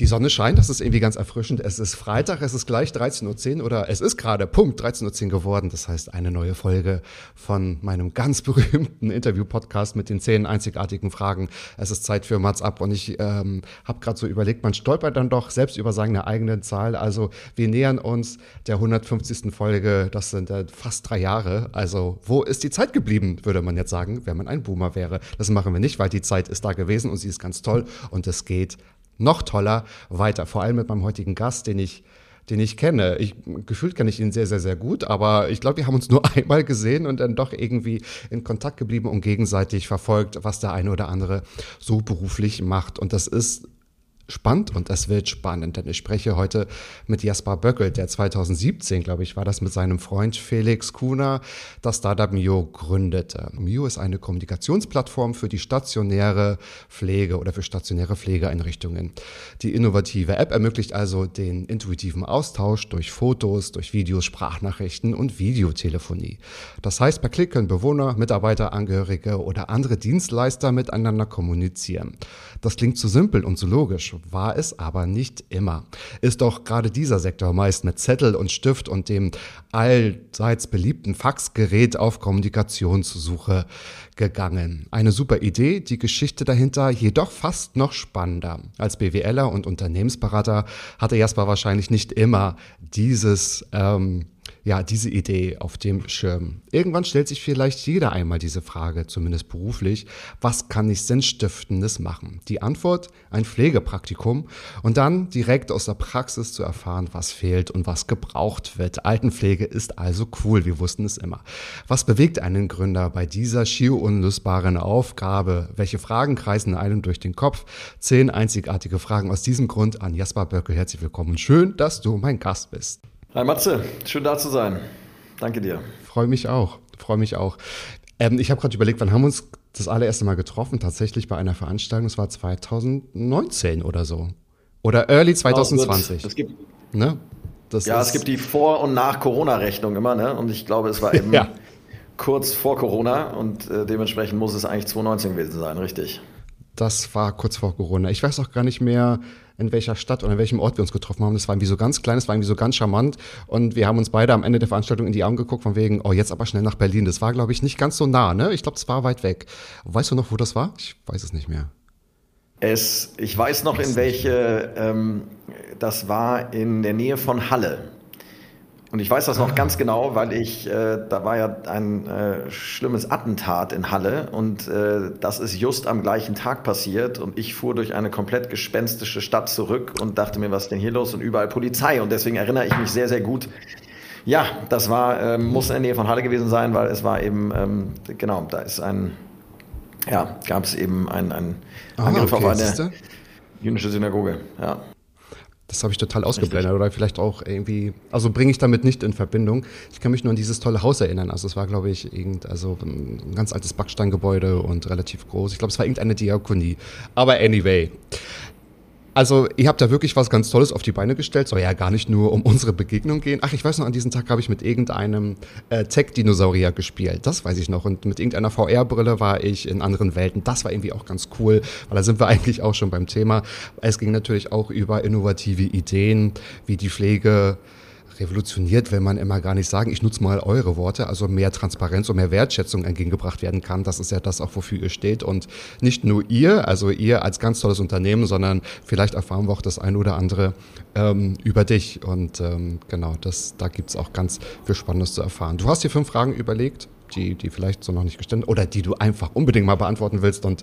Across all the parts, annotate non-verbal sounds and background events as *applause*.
Die Sonne scheint, das ist irgendwie ganz erfrischend. Es ist Freitag, es ist gleich 13.10 Uhr oder es ist gerade Punkt 13.10 Uhr geworden. Das heißt, eine neue Folge von meinem ganz *laughs* berühmten Interview-Podcast mit den zehn einzigartigen Fragen. Es ist Zeit für Mats ab und ich ähm, habe gerade so überlegt, man stolpert dann doch selbst über seine eigene Zahl. Also wir nähern uns der 150. Folge, das sind äh, fast drei Jahre. Also wo ist die Zeit geblieben, würde man jetzt sagen, wenn man ein Boomer wäre. Das machen wir nicht, weil die Zeit ist da gewesen und sie ist ganz toll und es geht noch toller weiter. Vor allem mit meinem heutigen Gast, den ich, den ich kenne. Ich, gefühlt kenne ich ihn sehr, sehr, sehr gut, aber ich glaube, wir haben uns nur *laughs* einmal gesehen und dann doch irgendwie in Kontakt geblieben und gegenseitig verfolgt, was der eine oder andere so beruflich macht. Und das ist spannend und es wird spannend, denn ich spreche heute mit Jasper Böckel, der 2017, glaube ich, war das mit seinem Freund Felix Kuhner das Startup Mio gründete. Mio ist eine Kommunikationsplattform für die stationäre Pflege oder für stationäre Pflegeeinrichtungen. Die innovative App ermöglicht also den intuitiven Austausch durch Fotos, durch Videos, Sprachnachrichten und Videotelefonie. Das heißt, per Klick können Bewohner, Mitarbeiter, Angehörige oder andere Dienstleister miteinander kommunizieren. Das klingt zu simpel und zu logisch war es aber nicht immer. Ist doch gerade dieser Sektor meist mit Zettel und Stift und dem allseits beliebten Faxgerät auf Kommunikationssuche gegangen. Eine super Idee, die Geschichte dahinter jedoch fast noch spannender. Als BWLer und Unternehmensberater hatte Jasper wahrscheinlich nicht immer dieses ähm, ja, diese Idee auf dem Schirm. Irgendwann stellt sich vielleicht jeder einmal diese Frage, zumindest beruflich, was kann ich Sinnstiftendes machen? Die Antwort, ein Pflegepraktikum und dann direkt aus der Praxis zu erfahren, was fehlt und was gebraucht wird. Altenpflege ist also cool, wir wussten es immer. Was bewegt einen Gründer bei dieser schier unlösbaren Aufgabe? Welche Fragen kreisen einem durch den Kopf? Zehn einzigartige Fragen aus diesem Grund an Jasper Böckel. Herzlich willkommen. Schön, dass du mein Gast bist. Hi Matze, schön da zu sein. Danke dir. Freue mich auch. Freue mich auch. Ähm, ich habe gerade überlegt, wann haben wir uns das allererste Mal getroffen? Tatsächlich bei einer Veranstaltung. Es war 2019 oder so. Oder early 2020. Es gibt, ne? das ja, es gibt die Vor- und Nach-Corona-Rechnung immer, ne? Und ich glaube, es war eben *laughs* ja. kurz vor Corona und äh, dementsprechend muss es eigentlich 2019 gewesen sein, richtig? Das war kurz vor Corona. Ich weiß auch gar nicht mehr, in welcher Stadt oder in welchem Ort wir uns getroffen haben. Das war irgendwie so ganz klein, das war irgendwie so ganz charmant. Und wir haben uns beide am Ende der Veranstaltung in die Augen geguckt, von wegen, oh, jetzt aber schnell nach Berlin. Das war, glaube ich, nicht ganz so nah, ne? Ich glaube, es war weit weg. Weißt du noch, wo das war? Ich weiß es nicht mehr. Es, ich weiß noch, in welche, ähm, das war in der Nähe von Halle. Und ich weiß das noch ah. ganz genau, weil ich, äh, da war ja ein äh, schlimmes Attentat in Halle und äh, das ist just am gleichen Tag passiert und ich fuhr durch eine komplett gespenstische Stadt zurück und dachte mir, was ist denn hier los und überall Polizei und deswegen erinnere ich mich sehr, sehr gut. Ja, das war, ähm, muss in der Nähe von Halle gewesen sein, weil es war eben, ähm, genau, da ist ein, ja, gab es eben ein, ein ah, Angriff okay, auf eine jüdische Synagoge, ja. Das habe ich total ausgeblendet Richtig. oder vielleicht auch irgendwie, also bringe ich damit nicht in Verbindung. Ich kann mich nur an dieses tolle Haus erinnern. Also es war, glaube ich, irgend, also ein ganz altes Backsteingebäude und relativ groß. Ich glaube, es war irgendeine Diakonie. Aber anyway. Also, ihr habt da wirklich was ganz Tolles auf die Beine gestellt. Soll ja gar nicht nur um unsere Begegnung gehen. Ach, ich weiß noch, an diesem Tag habe ich mit irgendeinem äh, Tech-Dinosaurier gespielt. Das weiß ich noch. Und mit irgendeiner VR-Brille war ich in anderen Welten. Das war irgendwie auch ganz cool, weil da sind wir *laughs* eigentlich auch schon beim Thema. Es ging natürlich auch über innovative Ideen, wie die Pflege revolutioniert will man immer gar nicht sagen. Ich nutze mal eure Worte, also mehr Transparenz und mehr Wertschätzung entgegengebracht werden kann. Das ist ja das auch, wofür ihr steht. Und nicht nur ihr, also ihr als ganz tolles Unternehmen, sondern vielleicht erfahren wir auch das eine oder andere ähm, über dich. Und ähm, genau, das, da gibt es auch ganz viel Spannendes zu erfahren. Du hast dir fünf Fragen überlegt. die, die vielleicht so noch nicht gestellt oder die du einfach unbedingt mal beantworten willst. Und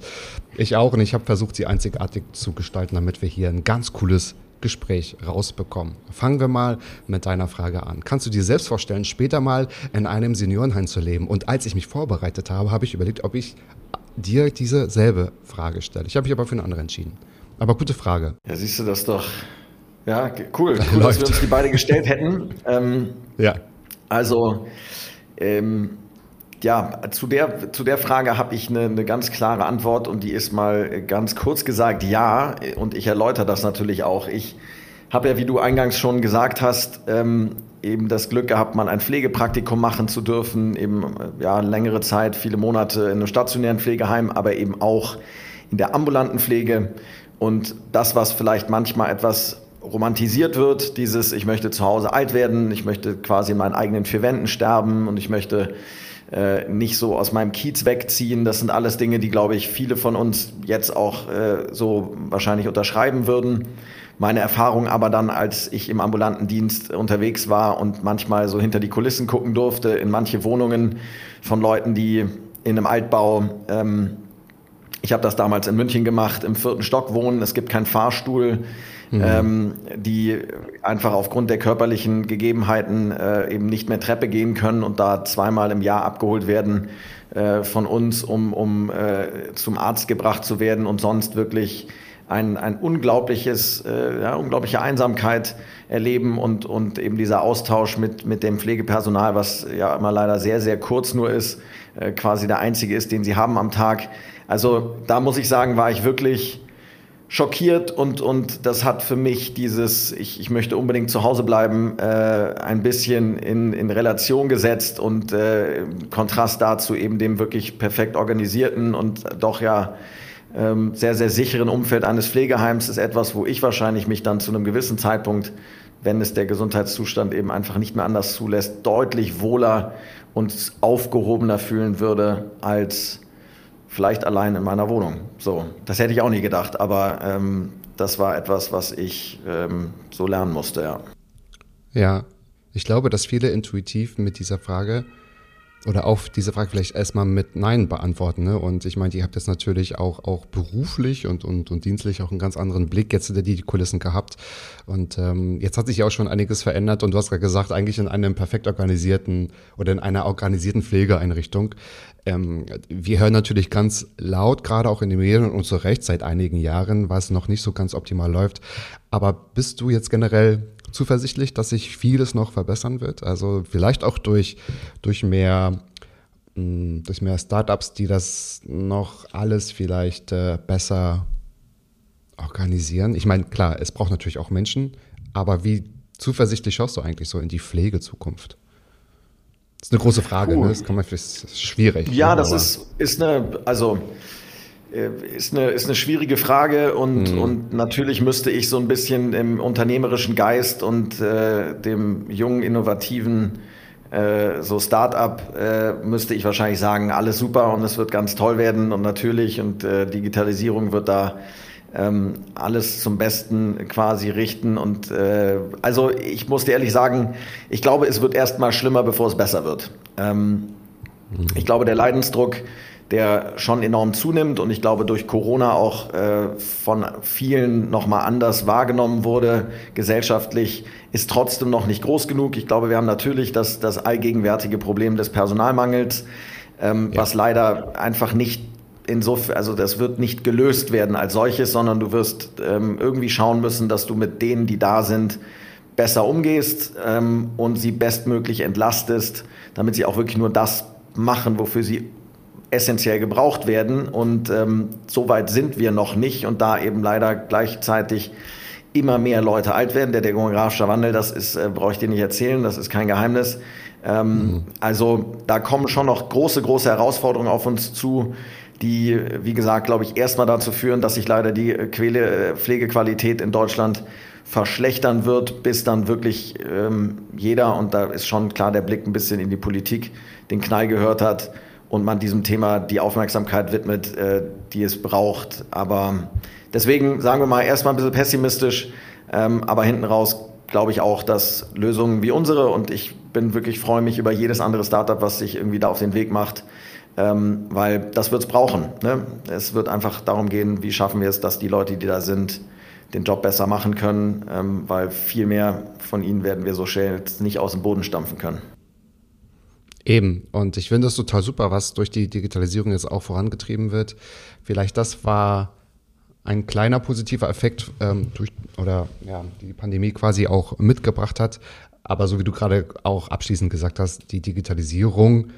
ich auch. Und ich habe versucht, sie einzigartig zu gestalten, damit wir hier ein ganz cooles Gespräch rausbekommen. Fangen wir mal mit deiner Frage an. Kannst du dir selbst vorstellen, später mal in einem Seniorenheim zu leben? Und als ich mich vorbereitet habe, habe ich überlegt, ob ich dir diese selbe Frage stelle. Ich habe mich aber für eine andere entschieden. Aber gute Frage. Ja, siehst du das doch. Ja, cool. *laughs* Cool, dass wir uns die beide gestellt hätten. Ähm, ja. Also, ähm, ja, zu der, zu der Frage habe ich eine, eine ganz klare Antwort und die ist mal ganz kurz gesagt ja. Und ich erläutere das natürlich auch. Ich habe ja, wie du eingangs schon gesagt hast, ähm, eben das Glück gehabt, mal ein Pflegepraktikum machen zu dürfen, eben ja längere Zeit, viele Monate in einem stationären Pflegeheim, aber eben auch in der ambulanten Pflege. Und das, was vielleicht manchmal etwas romantisiert wird, dieses, ich möchte zu Hause alt werden, ich möchte quasi in meinen eigenen vier Wänden sterben und ich möchte äh, nicht so aus meinem Kiez wegziehen. Das sind alles Dinge, die, glaube ich, viele von uns jetzt auch äh, so wahrscheinlich unterschreiben würden. Meine Erfahrung aber dann, als ich im ambulanten Dienst unterwegs war und manchmal so hinter die Kulissen gucken durfte, in manche Wohnungen von Leuten, die in einem Altbau, ähm, ich habe das damals in München gemacht, im vierten Stock wohnen, es gibt keinen Fahrstuhl, mhm. ähm, die einfach aufgrund der körperlichen Gegebenheiten äh, eben nicht mehr Treppe gehen können und da zweimal im Jahr abgeholt werden äh, von uns, um, um äh, zum Arzt gebracht zu werden und sonst wirklich ein, ein unglaubliches, äh, ja, unglaubliche Einsamkeit erleben und, und eben dieser Austausch mit, mit dem Pflegepersonal, was ja immer leider sehr, sehr kurz nur ist, äh, quasi der einzige ist, den sie haben am Tag. Also da muss ich sagen, war ich wirklich schockiert und, und das hat für mich dieses, ich, ich möchte unbedingt zu Hause bleiben, äh, ein bisschen in, in Relation gesetzt und äh, Kontrast dazu eben dem wirklich perfekt organisierten und doch ja ähm, sehr, sehr sicheren Umfeld eines Pflegeheims ist etwas, wo ich wahrscheinlich mich dann zu einem gewissen Zeitpunkt, wenn es der Gesundheitszustand eben einfach nicht mehr anders zulässt, deutlich wohler und aufgehobener fühlen würde als vielleicht allein in meiner Wohnung. So, das hätte ich auch nie gedacht, aber ähm, das war etwas, was ich ähm, so lernen musste, ja. Ja, ich glaube, dass viele intuitiv mit dieser Frage oder auf diese Frage vielleicht erstmal mit Nein beantworten. Ne? Und ich meine, ihr habt jetzt natürlich auch, auch beruflich und, und, und dienstlich auch einen ganz anderen Blick jetzt hinter die Kulissen gehabt. Und ähm, jetzt hat sich ja auch schon einiges verändert. Und du hast gerade gesagt, eigentlich in einem perfekt organisierten oder in einer organisierten Pflegeeinrichtung. Ähm, wir hören natürlich ganz laut, gerade auch in den Medien und zu Recht seit einigen Jahren, was noch nicht so ganz optimal läuft. Aber bist du jetzt generell zuversichtlich, dass sich vieles noch verbessern wird. Also vielleicht auch durch, durch mehr mm, durch mehr Startups, die das noch alles vielleicht äh, besser organisieren. Ich meine, klar, es braucht natürlich auch Menschen, aber wie zuversichtlich schaust du eigentlich so in die Pflegezukunft? Das ist eine große Frage, ne? das kann man das ist schwierig. Ja, ne? das ist, ist eine, also ist eine, ist eine schwierige Frage und, mhm. und natürlich müsste ich so ein bisschen im unternehmerischen Geist und äh, dem jungen, innovativen äh, so Start-up äh, müsste ich wahrscheinlich sagen, alles super und es wird ganz toll werden und natürlich und äh, Digitalisierung wird da ähm, alles zum Besten quasi richten und äh, also ich muss dir ehrlich sagen, ich glaube, es wird erst mal schlimmer, bevor es besser wird. Ähm, mhm. Ich glaube, der Leidensdruck der schon enorm zunimmt und ich glaube durch Corona auch äh, von vielen nochmal anders wahrgenommen wurde gesellschaftlich, ist trotzdem noch nicht groß genug. Ich glaube, wir haben natürlich das, das allgegenwärtige Problem des Personalmangels, ähm, ja. was leider einfach nicht insofern, also das wird nicht gelöst werden als solches, sondern du wirst ähm, irgendwie schauen müssen, dass du mit denen, die da sind, besser umgehst ähm, und sie bestmöglich entlastest, damit sie auch wirklich nur das machen, wofür sie essentiell gebraucht werden. Und ähm, so weit sind wir noch nicht. Und da eben leider gleichzeitig immer mehr Leute alt werden, der demografische Wandel, das ist, äh, brauche ich dir nicht erzählen, das ist kein Geheimnis. Ähm, mhm. Also da kommen schon noch große, große Herausforderungen auf uns zu, die, wie gesagt, glaube ich, erstmal dazu führen, dass sich leider die Quäle, äh, Pflegequalität in Deutschland verschlechtern wird, bis dann wirklich ähm, jeder, und da ist schon klar der Blick ein bisschen in die Politik, den Knall gehört hat, und man diesem Thema die Aufmerksamkeit widmet, äh, die es braucht. Aber deswegen sagen wir mal erstmal ein bisschen pessimistisch, ähm, aber hinten raus glaube ich auch, dass Lösungen wie unsere und ich bin wirklich freue mich über jedes andere Startup, was sich irgendwie da auf den Weg macht, ähm, weil das wird es brauchen. Ne? Es wird einfach darum gehen, wie schaffen wir es, dass die Leute, die da sind, den Job besser machen können, ähm, weil viel mehr von ihnen werden wir so schnell nicht aus dem Boden stampfen können. Eben. Und ich finde das total super, was durch die Digitalisierung jetzt auch vorangetrieben wird. Vielleicht das war ein kleiner positiver Effekt ähm, durch oder ja, die Pandemie quasi auch mitgebracht hat. Aber so wie du gerade auch abschließend gesagt hast, die Digitalisierung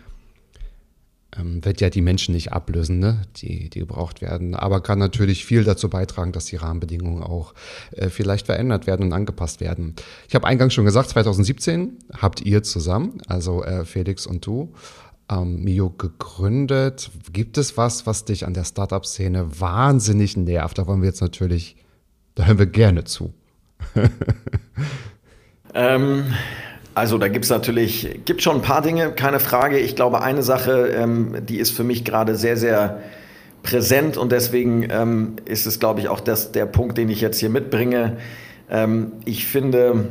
ähm, wird ja die Menschen nicht ablösen, ne? die, die gebraucht werden, aber kann natürlich viel dazu beitragen, dass die Rahmenbedingungen auch äh, vielleicht verändert werden und angepasst werden. Ich habe eingangs schon gesagt, 2017 habt ihr zusammen, also äh, Felix und du, ähm, Mio gegründet. Gibt es was, was dich an der Startup-Szene wahnsinnig nervt? Da wollen wir jetzt natürlich, da hören wir gerne zu. *laughs* ähm, also da gibt es natürlich, gibt schon ein paar Dinge, keine Frage. Ich glaube, eine Sache, ähm, die ist für mich gerade sehr, sehr präsent und deswegen ähm, ist es, glaube ich, auch das, der Punkt, den ich jetzt hier mitbringe. Ähm, ich finde,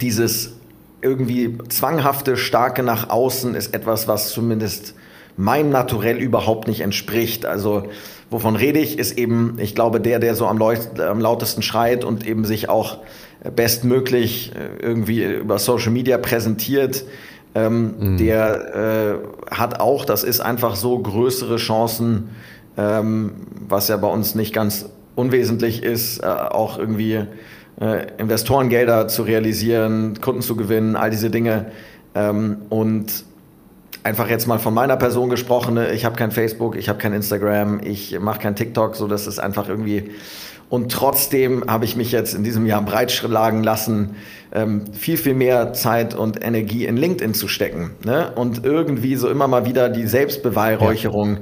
dieses irgendwie zwanghafte, starke nach außen ist etwas, was zumindest meinem Naturell überhaupt nicht entspricht. Also wovon rede ich, ist eben, ich glaube, der, der so am, am lautesten schreit und eben sich auch bestmöglich äh, irgendwie über Social Media präsentiert, ähm, mhm. der äh, hat auch, das ist einfach so größere Chancen, ähm, was ja bei uns nicht ganz unwesentlich ist, äh, auch irgendwie äh, Investorengelder zu realisieren, Kunden zu gewinnen, all diese Dinge. Ähm, und einfach jetzt mal von meiner Person gesprochen, ich habe kein Facebook, ich habe kein Instagram, ich mache kein TikTok, so das ist einfach irgendwie und trotzdem habe ich mich jetzt in diesem Jahr breitschlagen lassen, ähm, viel, viel mehr Zeit und Energie in LinkedIn zu stecken. Ne? Und irgendwie so immer mal wieder die Selbstbeweihräucherung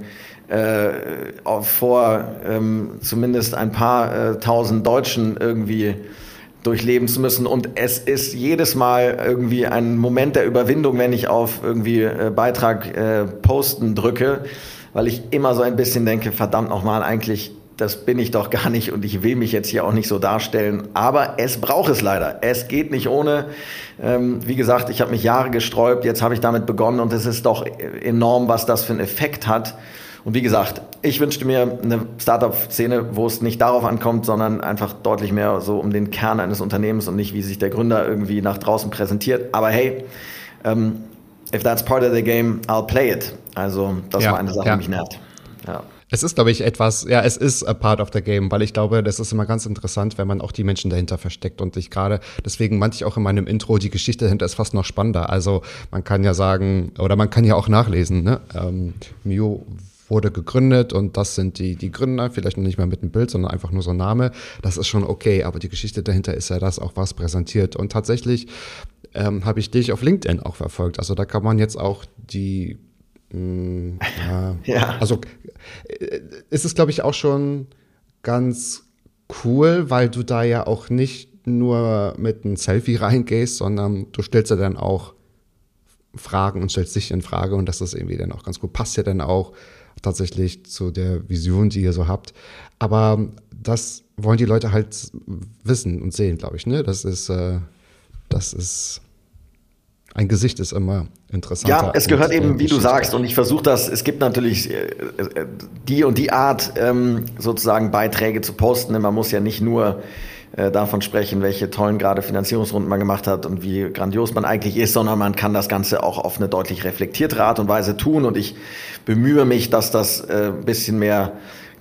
ja. äh, vor ähm, zumindest ein paar äh, tausend Deutschen irgendwie durchleben zu müssen. Und es ist jedes Mal irgendwie ein Moment der Überwindung, wenn ich auf irgendwie äh, Beitrag äh, posten drücke, weil ich immer so ein bisschen denke, verdammt nochmal, eigentlich das bin ich doch gar nicht und ich will mich jetzt hier auch nicht so darstellen. Aber es braucht es leider. Es geht nicht ohne. Ähm, wie gesagt, ich habe mich Jahre gesträubt, jetzt habe ich damit begonnen und es ist doch enorm, was das für einen Effekt hat. Und wie gesagt, ich wünschte mir eine Startup-Szene, wo es nicht darauf ankommt, sondern einfach deutlich mehr so um den Kern eines Unternehmens und nicht, wie sich der Gründer irgendwie nach draußen präsentiert. Aber hey, ähm, if that's part of the game, I'll play it. Also das ja, war eine Sache, ja. die mich nervt. Es ist, glaube ich, etwas, ja, es ist a part of the game, weil ich glaube, das ist immer ganz interessant, wenn man auch die Menschen dahinter versteckt und ich gerade, deswegen meinte ich auch in meinem Intro, die Geschichte dahinter ist fast noch spannender. Also man kann ja sagen, oder man kann ja auch nachlesen, ne? Ähm, Mio wurde gegründet und das sind die, die Gründer, vielleicht noch nicht mal mit einem Bild, sondern einfach nur so ein Name. Das ist schon okay, aber die Geschichte dahinter ist ja das auch, was präsentiert. Und tatsächlich ähm, habe ich dich auf LinkedIn auch verfolgt. Also da kann man jetzt auch die Mm, ja. *laughs* ja. Also äh, ist es, glaube ich, auch schon ganz cool, weil du da ja auch nicht nur mit einem Selfie reingehst, sondern du stellst ja dann auch Fragen und stellst dich in Frage und das ist irgendwie dann auch ganz gut. Passt ja dann auch tatsächlich zu der Vision, die ihr so habt. Aber das wollen die Leute halt wissen und sehen, glaube ich. Ne? Das ist, äh, das ist ein Gesicht ist immer interessant. Ja, es gehört eben, wie du sagst, und ich versuche das, es gibt natürlich äh, äh, die und die Art, ähm, sozusagen Beiträge zu posten. Man muss ja nicht nur äh, davon sprechen, welche tollen gerade Finanzierungsrunden man gemacht hat und wie grandios man eigentlich ist, sondern man kann das Ganze auch auf eine deutlich reflektierte Art und Weise tun. Und ich bemühe mich, dass das ein bisschen mehr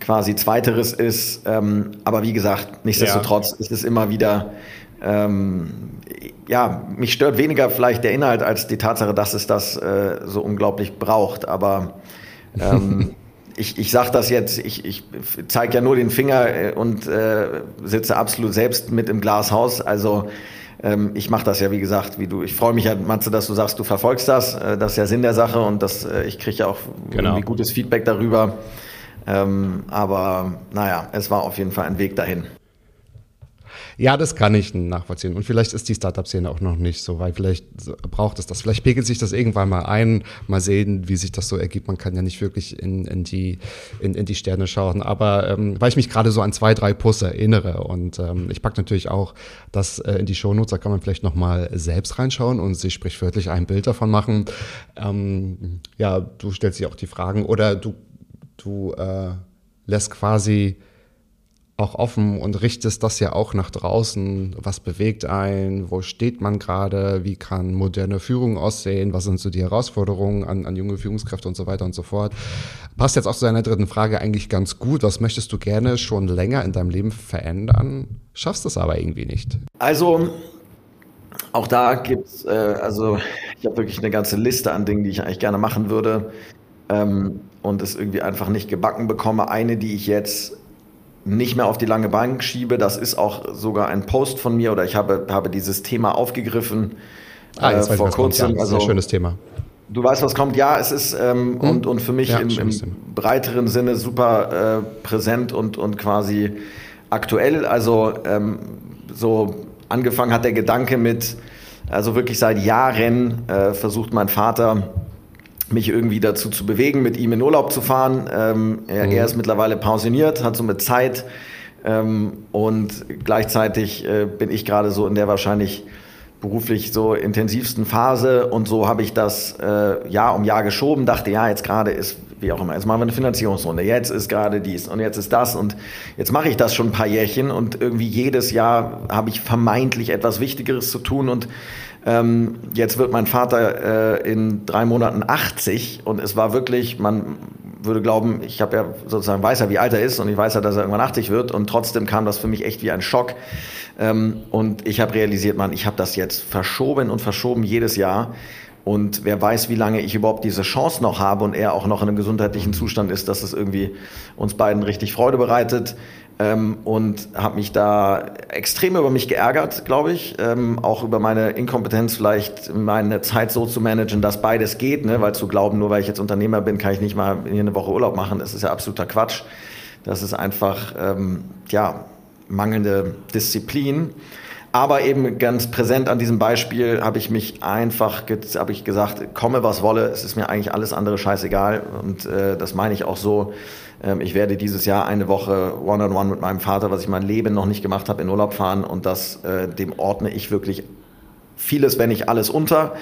quasi Zweiteres ist. Ähm, aber wie gesagt, nichtsdestotrotz ja. ist es immer wieder ähm, ja, mich stört weniger vielleicht der Inhalt als die Tatsache, dass es das äh, so unglaublich braucht. Aber ähm, *laughs* ich, ich sage das jetzt, ich, ich zeige ja nur den Finger äh, und äh, sitze absolut selbst mit im Glashaus. Also ähm, ich mache das ja, wie gesagt, wie du. Ich freue mich ja, Matze, dass du sagst, du verfolgst das. Äh, das ist ja Sinn der Sache und das, äh, ich kriege ja auch genau. gutes Feedback darüber. Ähm, aber naja, es war auf jeden Fall ein Weg dahin. Ja, das kann ich nachvollziehen. Und vielleicht ist die Startup-Szene auch noch nicht so weit. Vielleicht braucht es das. Vielleicht pegelt sich das irgendwann mal ein. Mal sehen, wie sich das so ergibt. Man kann ja nicht wirklich in, in, die, in, in die Sterne schauen. Aber ähm, weil ich mich gerade so an zwei, drei Puss erinnere und ähm, ich packe natürlich auch das äh, in die Shownotes, da kann man vielleicht nochmal selbst reinschauen und sich sprichwörtlich ein Bild davon machen. Ähm, ja, du stellst dir auch die Fragen oder du, du äh, lässt quasi auch offen und richtest das ja auch nach draußen. Was bewegt ein? Wo steht man gerade? Wie kann moderne Führung aussehen? Was sind so die Herausforderungen an, an junge Führungskräfte und so weiter und so fort? Passt jetzt auch zu deiner dritten Frage eigentlich ganz gut. Was möchtest du gerne schon länger in deinem Leben verändern? Schaffst es aber irgendwie nicht. Also, auch da gibt es, äh, also ich habe wirklich eine ganze Liste an Dingen, die ich eigentlich gerne machen würde ähm, und es irgendwie einfach nicht gebacken bekomme. Eine, die ich jetzt nicht mehr auf die lange Bank schiebe. Das ist auch sogar ein Post von mir oder ich habe, habe dieses Thema aufgegriffen ah, äh, vor kurzem. Ja, ist ein also, schönes Thema. Du weißt, was kommt. Ja, es ist ähm, hm. und, und für mich ja, im, im breiteren Sinne super äh, präsent und, und quasi aktuell. Also ähm, so angefangen hat der Gedanke mit, also wirklich seit Jahren äh, versucht mein Vater mich irgendwie dazu zu bewegen, mit ihm in Urlaub zu fahren. Ähm, er, mhm. er, ist mittlerweile pensioniert, hat somit Zeit ähm, und gleichzeitig äh, bin ich gerade so in der wahrscheinlich beruflich so intensivsten Phase und so habe ich das äh, Jahr um Jahr geschoben, dachte, ja, jetzt gerade ist, wie auch immer, jetzt machen wir eine Finanzierungsrunde, jetzt ist gerade dies und jetzt ist das und jetzt mache ich das schon ein paar Jährchen und irgendwie jedes Jahr habe ich vermeintlich etwas Wichtigeres zu tun und ähm, jetzt wird mein Vater äh, in drei Monaten 80 und es war wirklich, man würde glauben, ich habe ja sozusagen weiß ja, wie alt er ist und ich weiß ja, dass er irgendwann 80 wird und trotzdem kam das für mich echt wie ein Schock. Ähm, und ich habe realisiert, man, ich habe das jetzt verschoben und verschoben jedes Jahr. Und wer weiß, wie lange ich überhaupt diese Chance noch habe und er auch noch in einem gesundheitlichen Zustand ist, dass es irgendwie uns beiden richtig Freude bereitet ähm, und habe mich da extrem über mich geärgert, glaube ich. Ähm, auch über meine Inkompetenz, vielleicht meine Zeit so zu managen, dass beides geht, ne? weil zu glauben, nur weil ich jetzt Unternehmer bin, kann ich nicht mal hier eine Woche Urlaub machen. Das ist ja absoluter Quatsch. Das ist einfach, ähm, ja, mangelnde Disziplin. Aber eben ganz präsent an diesem Beispiel habe ich mich einfach, habe ich gesagt, komme was wolle, es ist mir eigentlich alles andere scheißegal. Und äh, das meine ich auch so. Ähm, ich werde dieses Jahr eine Woche One-on-One -on -one mit meinem Vater, was ich mein Leben noch nicht gemacht habe, in Urlaub fahren und das äh, dem ordne ich wirklich vieles, wenn nicht alles unter.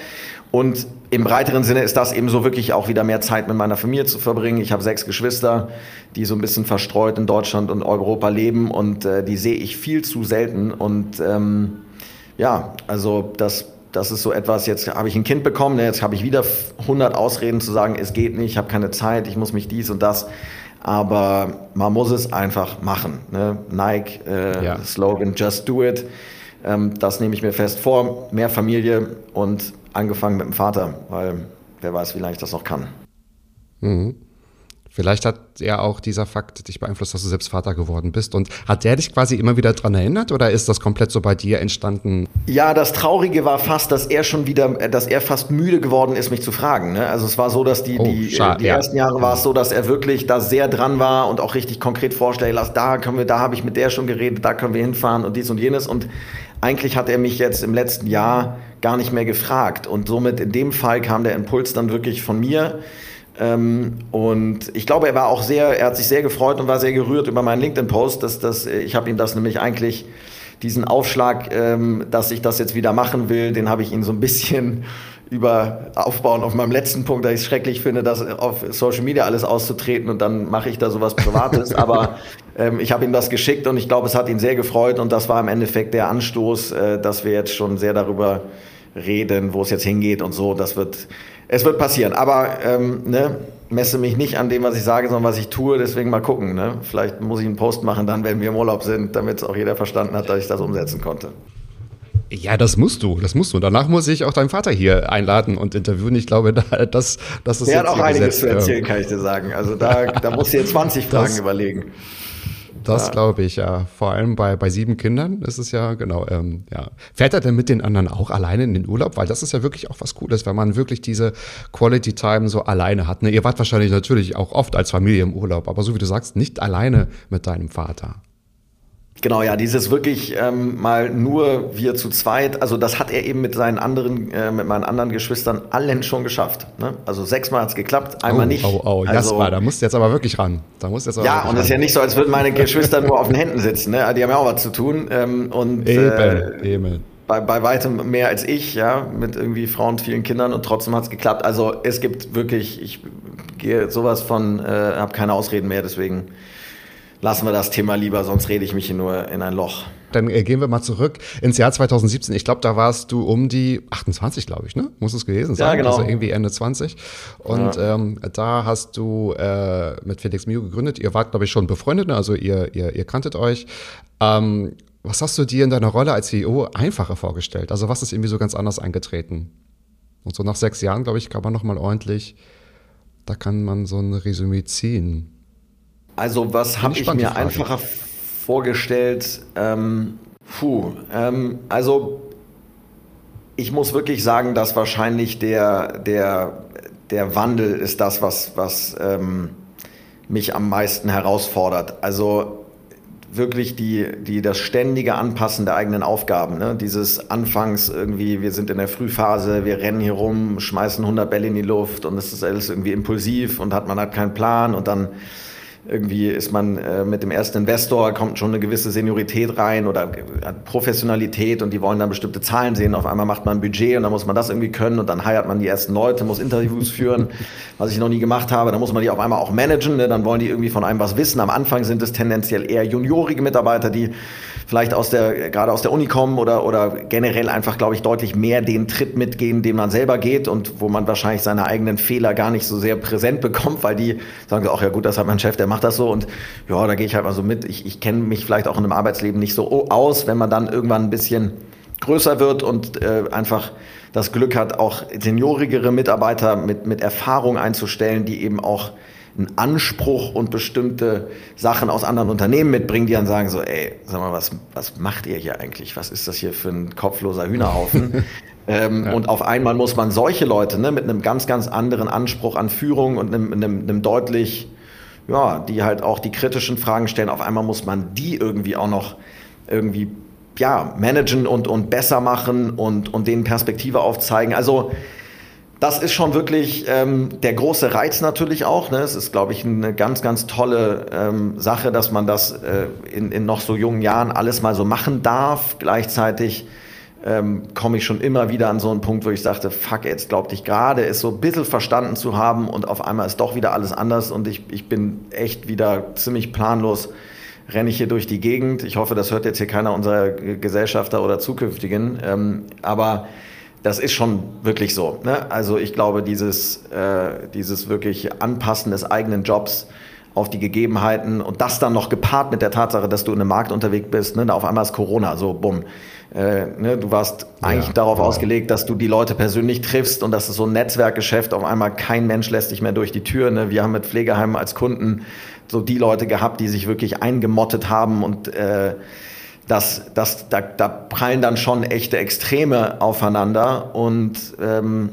Und im breiteren Sinne ist das eben so wirklich auch wieder mehr Zeit mit meiner Familie zu verbringen. Ich habe sechs Geschwister, die so ein bisschen verstreut in Deutschland und Europa leben und äh, die sehe ich viel zu selten. Und ähm, ja, also das, das ist so etwas, jetzt habe ich ein Kind bekommen, ne, jetzt habe ich wieder 100 Ausreden zu sagen, es geht nicht, ich habe keine Zeit, ich muss mich dies und das aber man muss es einfach machen. Ne? Nike, äh, ja. Slogan Just Do It. Ähm, das nehme ich mir fest vor. Mehr Familie und angefangen mit dem Vater, weil wer weiß, wie lange ich das noch kann. Mhm. Vielleicht hat ja auch dieser Fakt dich beeinflusst, dass du selbst Vater geworden bist. Und hat der dich quasi immer wieder daran erinnert oder ist das komplett so bei dir entstanden? Ja, das Traurige war fast, dass er schon wieder, dass er fast müde geworden ist, mich zu fragen. Ne? Also es war so, dass die, oh, die, die ja. ersten Jahre war es so, dass er wirklich da sehr dran war und auch richtig konkret vorstellt, lass da können wir, da habe ich mit der schon geredet, da können wir hinfahren und dies und jenes. Und eigentlich hat er mich jetzt im letzten Jahr gar nicht mehr gefragt. Und somit in dem Fall kam der Impuls dann wirklich von mir. Ähm, und ich glaube, er war auch sehr, er hat sich sehr gefreut und war sehr gerührt über meinen LinkedIn-Post. Dass, dass, ich habe ihm das nämlich eigentlich, diesen Aufschlag, ähm, dass ich das jetzt wieder machen will, den habe ich ihn so ein bisschen *laughs* über aufbauen auf meinem letzten Punkt, da ich es schrecklich finde, das auf Social Media alles auszutreten und dann mache ich da sowas Privates. Aber ähm, ich habe ihm das geschickt und ich glaube, es hat ihn sehr gefreut und das war im Endeffekt der Anstoß, äh, dass wir jetzt schon sehr darüber reden, wo es jetzt hingeht und so. Das wird es wird passieren. Aber ähm, ne, messe mich nicht an dem, was ich sage, sondern was ich tue. Deswegen mal gucken. Ne? Vielleicht muss ich einen Post machen, dann, wenn wir im Urlaub sind, damit auch jeder verstanden hat, dass ich das umsetzen konnte. Ja, das musst du, das musst du. Danach muss ich auch deinen Vater hier einladen und interviewen. Ich glaube, *laughs* das, das ist Der hat auch einiges zu erzählen, kann ich dir sagen. Also da, da musst du dir 20 Fragen das, überlegen. Das ja. glaube ich, ja. Vor allem bei, bei sieben Kindern ist es ja, genau, ähm, ja. Fährt er denn mit den anderen auch alleine in den Urlaub? Weil das ist ja wirklich auch was Cooles, wenn man wirklich diese Quality Time so alleine hat. Ne? Ihr wart wahrscheinlich natürlich auch oft als Familie im Urlaub, aber so wie du sagst, nicht alleine mit deinem Vater. Genau, ja, dieses wirklich ähm, mal nur wir zu zweit, also das hat er eben mit seinen anderen, äh, mit meinen anderen Geschwistern allen schon geschafft. Ne? Also sechsmal hat's geklappt, einmal oh, nicht. Oh, oh, also, Jasper, da musst du jetzt aber wirklich ran. Da musst jetzt aber ja, und es ist ja nicht so, als würden meine Geschwister nur auf den Händen sitzen. Ne? Die haben ja auch was zu tun. Ähm, und, eben, äh, eben. Bei, bei weitem mehr als ich, ja, mit irgendwie Frauen und vielen Kindern und trotzdem hat's geklappt. Also es gibt wirklich, ich gehe sowas von, äh, habe keine Ausreden mehr, deswegen lassen wir das Thema lieber, sonst rede ich mich hier nur in ein Loch. Dann äh, gehen wir mal zurück ins Jahr 2017. Ich glaube, da warst du um die 28, glaube ich, ne? Muss es gewesen sein. Ja, genau. Also irgendwie Ende 20. Und ja. ähm, da hast du äh, mit Felix Mio gegründet. Ihr wart, glaube ich, schon befreundet, ne? also ihr, ihr, ihr kanntet euch. Ähm, was hast du dir in deiner Rolle als CEO einfacher vorgestellt? Also was ist irgendwie so ganz anders eingetreten? Und so nach sechs Jahren, glaube ich, kann man noch mal ordentlich, da kann man so ein Resümee ziehen. Also was habe ich mir einfacher vorgestellt? Ähm, puh, ähm, also ich muss wirklich sagen, dass wahrscheinlich der, der, der Wandel ist das, was, was ähm, mich am meisten herausfordert. Also wirklich die, die, das ständige Anpassen der eigenen Aufgaben. Ne? Dieses Anfangs irgendwie, wir sind in der Frühphase, wir rennen hier rum, schmeißen 100 Bälle in die Luft und es ist alles irgendwie impulsiv und hat man hat keinen Plan und dann irgendwie ist man äh, mit dem ersten Investor, kommt schon eine gewisse Seniorität rein oder Professionalität und die wollen dann bestimmte Zahlen sehen. Auf einmal macht man ein Budget und dann muss man das irgendwie können und dann heiert man die ersten Leute, muss Interviews führen, *laughs* was ich noch nie gemacht habe. Dann muss man die auf einmal auch managen, ne? dann wollen die irgendwie von einem was wissen. Am Anfang sind es tendenziell eher juniorige Mitarbeiter, die vielleicht aus der, gerade aus der Uni kommen oder, oder generell einfach, glaube ich, deutlich mehr den Tritt mitgehen, den man selber geht und wo man wahrscheinlich seine eigenen Fehler gar nicht so sehr präsent *laughs* bekommt, weil die sagen so, ach ja gut, das hat mein Chef, der macht das so und ja, da gehe ich halt mal so mit. Ich, ich kenne mich vielleicht auch in einem Arbeitsleben nicht so aus, wenn man dann irgendwann ein bisschen größer wird und äh, einfach das Glück hat, auch seniorigere Mitarbeiter mit, mit Erfahrung einzustellen, die eben auch einen Anspruch und bestimmte Sachen aus anderen Unternehmen mitbringen, die dann sagen so, ey, sag mal, was, was macht ihr hier eigentlich? Was ist das hier für ein kopfloser Hühnerhaufen? *laughs* ähm, ja. Und auf einmal muss man solche Leute ne, mit einem ganz, ganz anderen Anspruch an Führung und einem, einem, einem deutlich, ja, die halt auch die kritischen Fragen stellen, auf einmal muss man die irgendwie auch noch irgendwie ja, managen und, und besser machen und, und denen Perspektive aufzeigen. Also das ist schon wirklich ähm, der große Reiz natürlich auch. Ne? Es ist, glaube ich, eine ganz, ganz tolle ähm, Sache, dass man das äh, in, in noch so jungen Jahren alles mal so machen darf. Gleichzeitig ähm, komme ich schon immer wieder an so einen Punkt, wo ich sagte, fuck, jetzt glaubte ich gerade, es so ein bisschen verstanden zu haben und auf einmal ist doch wieder alles anders und ich, ich bin echt wieder ziemlich planlos renne ich hier durch die Gegend. Ich hoffe, das hört jetzt hier keiner unserer Gesellschafter oder zukünftigen. Ähm, aber das ist schon wirklich so. Ne? Also ich glaube, dieses, äh, dieses wirklich Anpassen des eigenen Jobs auf die Gegebenheiten und das dann noch gepaart mit der Tatsache, dass du in einem Markt unterwegs bist, ne? auf einmal ist Corona, so bumm. Äh, ne? Du warst eigentlich ja, darauf ja. ausgelegt, dass du die Leute persönlich triffst und das ist so ein Netzwerkgeschäft, auf einmal kein Mensch lässt dich mehr durch die Tür. Ne? Wir haben mit Pflegeheimen als Kunden so die Leute gehabt, die sich wirklich eingemottet haben und äh, das, das, da, da prallen dann schon echte Extreme aufeinander und ähm,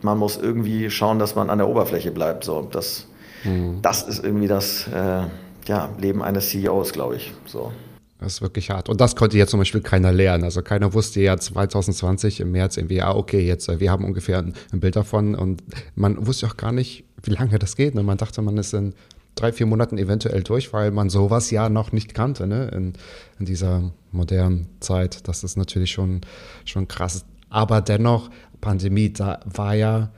man muss irgendwie schauen, dass man an der Oberfläche bleibt. So, das, mhm. das ist irgendwie das äh, ja, Leben eines CEOs, glaube ich. So. Das ist wirklich hart. Und das konnte jetzt zum Beispiel keiner lernen. Also keiner wusste ja 2020 im März irgendwie, ah, okay, jetzt, äh, wir haben ungefähr ein, ein Bild davon. Und man wusste auch gar nicht, wie lange das geht. Und man dachte, man ist in drei, vier Monaten eventuell durch, weil man sowas ja noch nicht kannte ne? in, in dieser modernen Zeit. Das ist natürlich schon, schon krass. Aber dennoch, Pandemie, da war ja,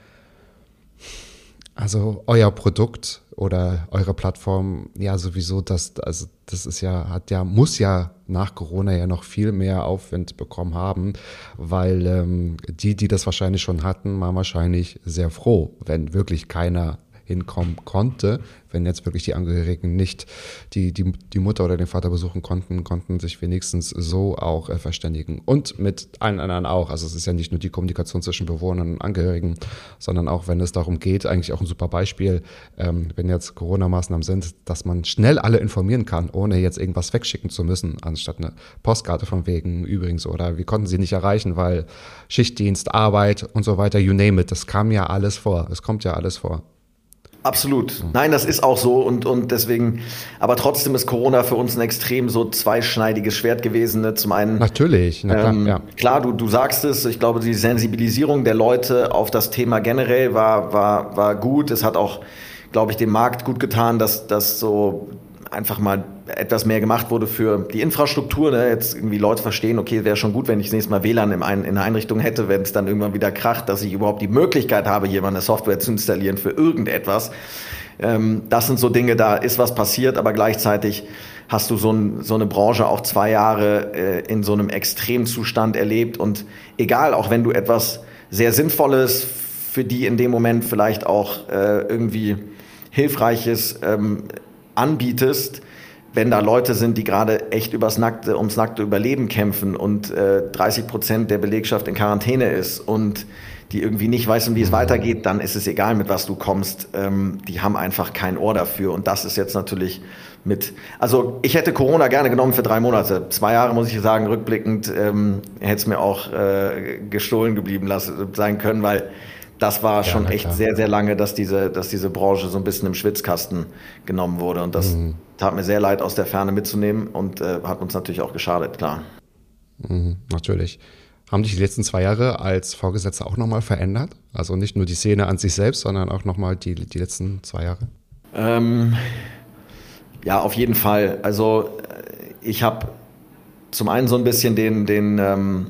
also euer Produkt oder eure Plattform, ja sowieso, das, also das ist ja, hat ja, muss ja nach Corona ja noch viel mehr Aufwind bekommen haben, weil ähm, die, die das wahrscheinlich schon hatten, waren wahrscheinlich sehr froh, wenn wirklich keiner hinkommen konnte, wenn jetzt wirklich die Angehörigen nicht die, die, die Mutter oder den Vater besuchen konnten, konnten sich wenigstens so auch äh, verständigen. Und mit allen anderen auch. Also es ist ja nicht nur die Kommunikation zwischen Bewohnern und Angehörigen, sondern auch, wenn es darum geht, eigentlich auch ein super Beispiel, ähm, wenn jetzt Corona-Maßnahmen sind, dass man schnell alle informieren kann, ohne jetzt irgendwas wegschicken zu müssen, anstatt eine Postkarte von wegen übrigens oder wir konnten sie nicht erreichen, weil Schichtdienst, Arbeit und so weiter, you name it, das kam ja alles vor. Es kommt ja alles vor. Absolut. Nein, das ist auch so und, und deswegen, aber trotzdem ist Corona für uns ein extrem so zweischneidiges Schwert gewesen. Ne? Zum einen. Natürlich, na klar, ähm, ja. klar du, du sagst es, ich glaube, die Sensibilisierung der Leute auf das Thema generell war, war, war gut. Es hat auch, glaube ich, dem Markt gut getan, dass, dass so einfach mal etwas mehr gemacht wurde für die Infrastruktur. Ne? Jetzt irgendwie Leute verstehen, okay, wäre schon gut, wenn ich das nächste Mal WLAN in, ein, in einer Einrichtung hätte, wenn es dann irgendwann wieder kracht, dass ich überhaupt die Möglichkeit habe, hier mal eine Software zu installieren für irgendetwas. Ähm, das sind so Dinge, da ist was passiert, aber gleichzeitig hast du so, ein, so eine Branche auch zwei Jahre äh, in so einem Extremzustand erlebt und egal, auch wenn du etwas sehr Sinnvolles für die in dem Moment vielleicht auch äh, irgendwie Hilfreiches ähm, anbietest, wenn da Leute sind, die gerade echt übers nackte, ums nackte Überleben kämpfen und äh, 30 Prozent der Belegschaft in Quarantäne ist und die irgendwie nicht wissen, wie es weitergeht, dann ist es egal, mit was du kommst. Ähm, die haben einfach kein Ohr dafür. Und das ist jetzt natürlich mit. Also ich hätte Corona gerne genommen für drei Monate. Zwei Jahre muss ich sagen, rückblickend ähm, hätte es mir auch äh, gestohlen geblieben lassen, sein können, weil das war schon echt klar. sehr, sehr lange, dass diese, dass diese Branche so ein bisschen im Schwitzkasten genommen wurde. Und das mhm. tat mir sehr leid, aus der Ferne mitzunehmen und äh, hat uns natürlich auch geschadet, klar. Mhm, natürlich. Haben dich die letzten zwei Jahre als Vorgesetzter auch nochmal verändert? Also nicht nur die Szene an sich selbst, sondern auch nochmal die, die letzten zwei Jahre? Ähm, ja, auf jeden Fall. Also äh, ich habe zum einen so ein bisschen den, den ähm,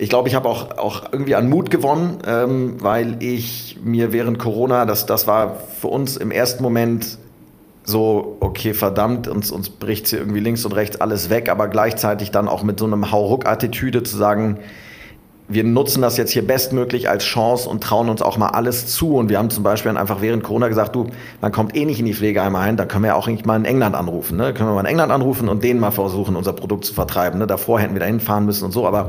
ich glaube, ich habe auch, auch irgendwie an Mut gewonnen, ähm, weil ich mir während Corona, das, das war für uns im ersten Moment so, okay, verdammt, uns, uns bricht hier irgendwie links und rechts alles weg, aber gleichzeitig dann auch mit so einem Hauruck-Attitüde zu sagen, wir nutzen das jetzt hier bestmöglich als Chance und trauen uns auch mal alles zu. Und wir haben zum Beispiel einfach während Corona gesagt, du, man kommt eh nicht in die Pflegeheime ein, da können wir ja auch eigentlich mal in England anrufen. Ne? Können wir mal in England anrufen und denen mal versuchen, unser Produkt zu vertreiben. Ne? Davor hätten wir da hinfahren müssen und so, aber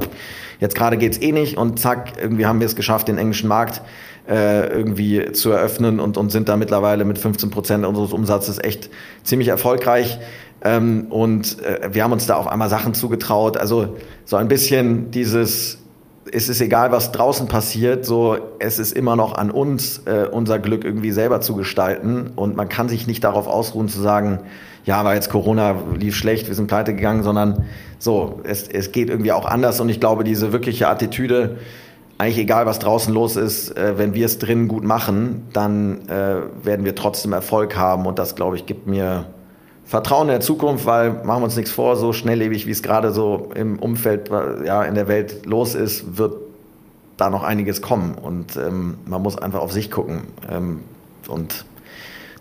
jetzt gerade geht's eh nicht und zack, irgendwie haben wir es geschafft, den englischen Markt äh, irgendwie zu eröffnen und, und sind da mittlerweile mit 15 Prozent unseres Umsatzes echt ziemlich erfolgreich. Ähm, und äh, wir haben uns da auf einmal Sachen zugetraut. Also so ein bisschen dieses es ist egal, was draußen passiert, so es ist immer noch an uns, äh, unser Glück irgendwie selber zu gestalten. Und man kann sich nicht darauf ausruhen zu sagen, ja, weil jetzt Corona lief schlecht, wir sind pleite gegangen, sondern so, es, es geht irgendwie auch anders. Und ich glaube, diese wirkliche Attitüde, eigentlich egal, was draußen los ist, äh, wenn wir es drinnen gut machen, dann äh, werden wir trotzdem Erfolg haben. Und das, glaube ich, gibt mir Vertrauen in der Zukunft, weil machen wir uns nichts vor, so schnelllebig, wie es gerade so im Umfeld, ja, in der Welt los ist, wird da noch einiges kommen. Und ähm, man muss einfach auf sich gucken. Ähm, und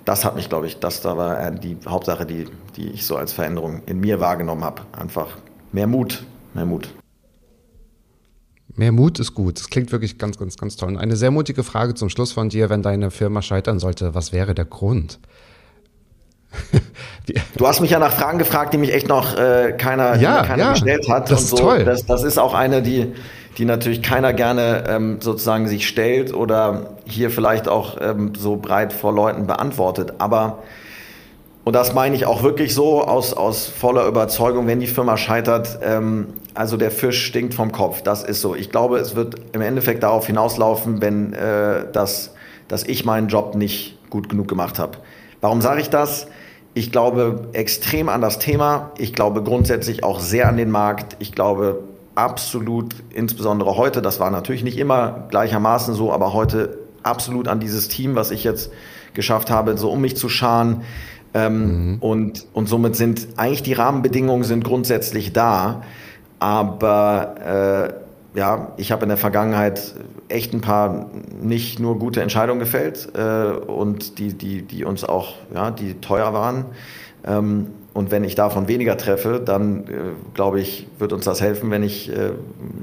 das hat mich, glaube ich, das da war die Hauptsache, die, die ich so als Veränderung in mir wahrgenommen habe. Einfach mehr Mut, mehr Mut. Mehr Mut ist gut. Das klingt wirklich ganz, ganz, ganz toll. Und eine sehr mutige Frage zum Schluss von dir, wenn deine Firma scheitern sollte, was wäre der Grund? Du hast mich ja nach Fragen gefragt, die mich echt noch äh, keiner, ja, keiner ja, gestellt hat. Das ist so. toll. Das, das, ist auch eine, die, die natürlich keiner gerne ähm, sozusagen sich stellt oder hier vielleicht auch ähm, so breit vor Leuten beantwortet. Aber und das meine ich auch wirklich so aus, aus voller Überzeugung, wenn die Firma scheitert, ähm, also der Fisch stinkt vom Kopf. Das ist so. Ich glaube, es wird im Endeffekt darauf hinauslaufen, wenn äh, das, dass ich meinen Job nicht gut genug gemacht habe. Warum sage ich das? Ich glaube extrem an das Thema. Ich glaube grundsätzlich auch sehr an den Markt. Ich glaube absolut, insbesondere heute, das war natürlich nicht immer gleichermaßen so, aber heute absolut an dieses Team, was ich jetzt geschafft habe, so um mich zu scharen. Ähm, mhm. und, und somit sind eigentlich die Rahmenbedingungen sind grundsätzlich da. Aber äh, ja, ich habe in der Vergangenheit echt ein paar nicht nur gute Entscheidungen gefällt äh, und die, die, die uns auch, ja, die teuer waren. Ähm, und wenn ich davon weniger treffe, dann äh, glaube ich, wird uns das helfen. Wenn ich äh,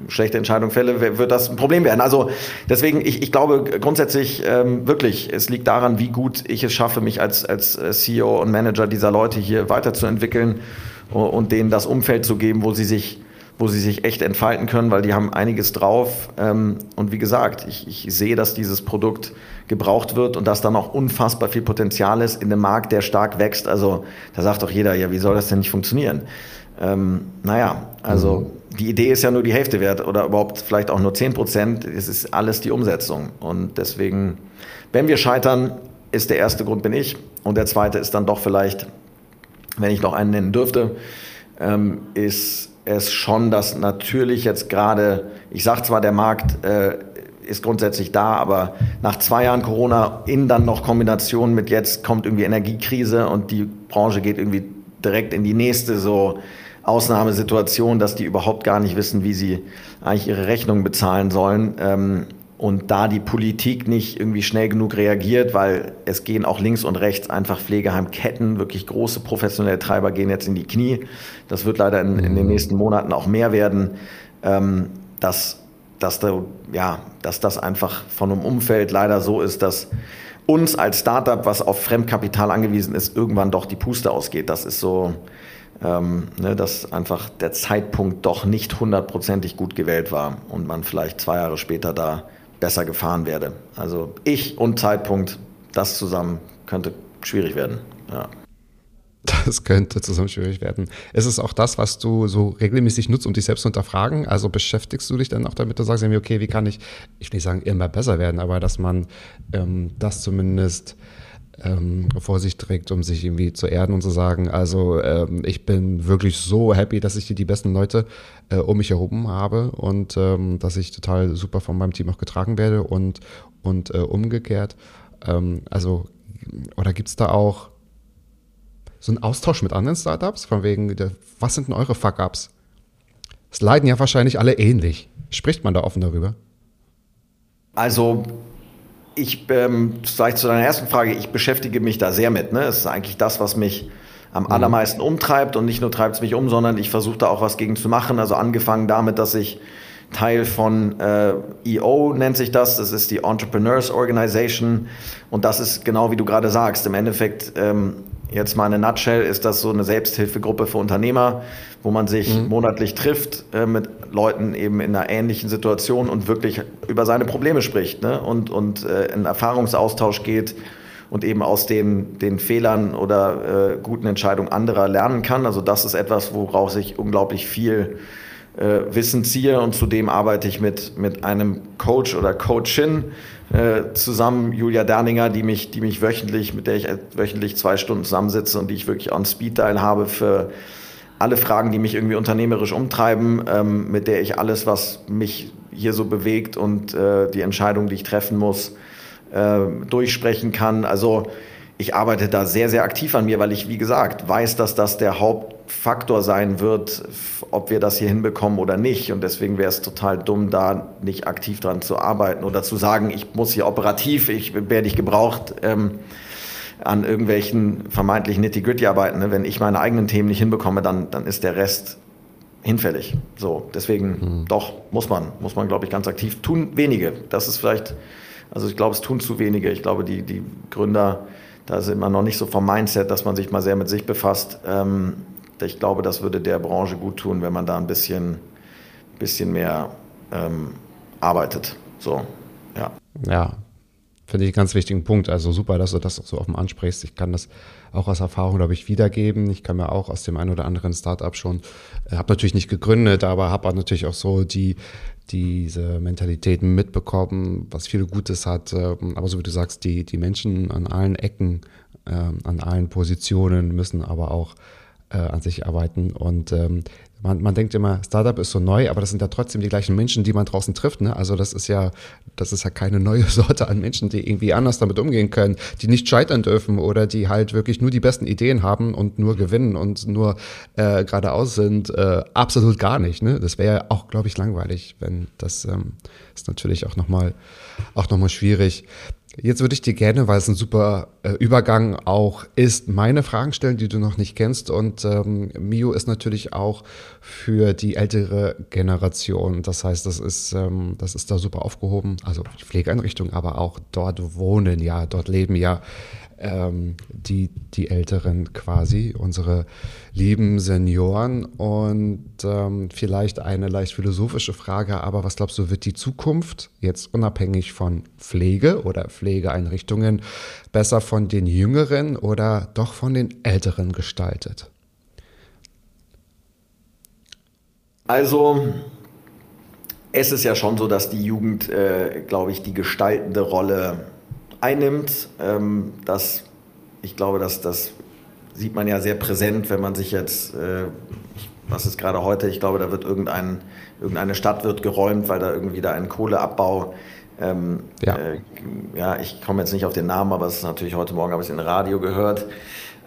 schlechte Entscheidungen fälle, wird das ein Problem werden. Also deswegen, ich, ich glaube grundsätzlich ähm, wirklich, es liegt daran, wie gut ich es schaffe, mich als, als äh, CEO und Manager dieser Leute hier weiterzuentwickeln und denen das Umfeld zu geben, wo sie sich wo sie sich echt entfalten können, weil die haben einiges drauf. Ähm, und wie gesagt, ich, ich sehe, dass dieses Produkt gebraucht wird und dass da noch unfassbar viel Potenzial ist in einem Markt, der stark wächst. Also da sagt doch jeder, ja, wie soll das denn nicht funktionieren? Ähm, naja, also die Idee ist ja nur die Hälfte wert oder überhaupt vielleicht auch nur 10 Prozent. Es ist alles die Umsetzung. Und deswegen, wenn wir scheitern, ist der erste Grund bin ich. Und der zweite ist dann doch vielleicht, wenn ich noch einen nennen dürfte, ähm, ist es schon, dass natürlich jetzt gerade, ich sage zwar, der Markt äh, ist grundsätzlich da, aber nach zwei Jahren Corona in dann noch Kombination mit jetzt kommt irgendwie Energiekrise und die Branche geht irgendwie direkt in die nächste so Ausnahmesituation, dass die überhaupt gar nicht wissen, wie sie eigentlich ihre Rechnungen bezahlen sollen. Ähm, und da die Politik nicht irgendwie schnell genug reagiert, weil es gehen auch links und rechts einfach Pflegeheimketten, wirklich große professionelle Treiber gehen jetzt in die Knie. Das wird leider in, in den mhm. nächsten Monaten auch mehr werden, ähm, dass, dass, da, ja, dass das einfach von einem Umfeld leider so ist, dass uns als Startup, was auf Fremdkapital angewiesen ist, irgendwann doch die Puste ausgeht. Das ist so, ähm, ne, dass einfach der Zeitpunkt doch nicht hundertprozentig gut gewählt war und man vielleicht zwei Jahre später da besser gefahren werde. Also ich und Zeitpunkt, das zusammen könnte schwierig werden. Ja. Das könnte zusammen schwierig werden. Ist es auch das, was du so regelmäßig nutzt, um dich selbst zu hinterfragen? Also beschäftigst du dich dann auch damit, du sagst mir, okay, wie kann ich, ich will nicht sagen, immer besser werden, aber dass man ähm, das zumindest ähm, vor sich trägt, um sich irgendwie zu erden und zu sagen, also ähm, ich bin wirklich so happy, dass ich hier die besten Leute äh, um mich herum habe und ähm, dass ich total super von meinem Team auch getragen werde und, und äh, umgekehrt. Ähm, also, oder gibt es da auch so einen Austausch mit anderen Startups, von wegen, was sind denn eure Fuck-Ups? Es leiden ja wahrscheinlich alle ähnlich. Spricht man da offen darüber? Also ich, ähm, vielleicht zu deiner ersten Frage, ich beschäftige mich da sehr mit. Ne? Das ist eigentlich das, was mich am mhm. allermeisten umtreibt und nicht nur treibt es mich um, sondern ich versuche da auch was gegen zu machen. Also angefangen damit, dass ich Teil von äh, EO nennt sich das, das ist die Entrepreneurs Organization und das ist genau wie du gerade sagst, im Endeffekt ähm, jetzt mal eine Nutshell ist das so eine Selbsthilfegruppe für Unternehmer, wo man sich mhm. monatlich trifft äh, mit Leuten eben in einer ähnlichen Situation und wirklich über seine Probleme spricht ne? und, und äh, in Erfahrungsaustausch geht und eben aus den, den Fehlern oder äh, guten Entscheidungen anderer lernen kann. Also das ist etwas, woraus ich unglaublich viel äh, Wissen ziehe und zudem arbeite ich mit, mit einem Coach oder Coachin äh, zusammen, Julia Derninger, die mich, die mich wöchentlich, mit der ich wöchentlich zwei Stunden zusammensitze und die ich wirklich on Speed Dial habe für alle Fragen, die mich irgendwie unternehmerisch umtreiben, ähm, mit der ich alles, was mich hier so bewegt und äh, die Entscheidung, die ich treffen muss, äh, durchsprechen kann. Also ich arbeite da sehr, sehr aktiv an mir, weil ich, wie gesagt, weiß, dass das der Hauptfaktor sein wird, ob wir das hier hinbekommen oder nicht. Und deswegen wäre es total dumm, da nicht aktiv dran zu arbeiten oder zu sagen, ich muss hier operativ, ich werde nicht gebraucht. Ähm, an irgendwelchen vermeintlichen Nitty-Gritty-Arbeiten. Ne? Wenn ich meine eigenen Themen nicht hinbekomme, dann, dann ist der Rest hinfällig. So, deswegen mhm. doch, muss man, muss man, glaube ich, ganz aktiv tun. Wenige. Das ist vielleicht, also ich glaube, es tun zu wenige. Ich glaube, die, die Gründer, da sind wir noch nicht so vom Mindset, dass man sich mal sehr mit sich befasst. Ähm, ich glaube, das würde der Branche gut tun, wenn man da ein bisschen, bisschen mehr ähm, arbeitet. So, ja. Ja, finde ich einen ganz wichtigen Punkt. Also super, dass du das so offen ansprichst. Ich kann das auch aus Erfahrung, glaube ich, wiedergeben. Ich kann mir auch aus dem einen oder anderen Startup schon, äh, habe natürlich nicht gegründet, aber habe natürlich auch so die diese Mentalitäten mitbekommen, was viel Gutes hat. Ähm, aber so wie du sagst, die, die Menschen an allen Ecken, äh, an allen Positionen müssen aber auch äh, an sich arbeiten. Und ähm, man, man denkt immer, Startup ist so neu, aber das sind ja trotzdem die gleichen Menschen, die man draußen trifft. Ne? Also das ist ja, das ist ja keine neue *laughs* Sorte an Menschen, die irgendwie anders damit umgehen können, die nicht scheitern dürfen oder die halt wirklich nur die besten Ideen haben und nur gewinnen und nur äh, geradeaus sind. Äh, absolut gar nicht. Ne? Das wäre ja auch, glaube ich, langweilig, wenn das ähm, ist natürlich auch nochmal auch noch mal schwierig. Jetzt würde ich dir gerne, weil es ein super äh, Übergang auch ist, meine Fragen stellen, die du noch nicht kennst. Und ähm, Mio ist natürlich auch für die ältere Generation. Das heißt, das ist, ähm, das ist da super aufgehoben. Also Pflegeeinrichtung, aber auch dort wohnen ja, dort leben ja ähm, die, die Älteren quasi, unsere lieben Senioren. Und ähm, vielleicht eine leicht philosophische Frage, aber was glaubst du, wird die Zukunft jetzt unabhängig von Pflege oder Pflegeeinrichtungen besser von den Jüngeren oder doch von den Älteren gestaltet? Also, es ist ja schon so, dass die Jugend, äh, glaube ich, die gestaltende Rolle einnimmt. Ähm, das, ich glaube, dass das sieht man ja sehr präsent, wenn man sich jetzt, äh, was ist gerade heute, ich glaube, da wird irgendein, irgendeine Stadt wird geräumt, weil da irgendwie da ein Kohleabbau ähm, ja. Äh, ja, ich komme jetzt nicht auf den Namen, aber es ist natürlich heute Morgen, habe ich es in Radio gehört.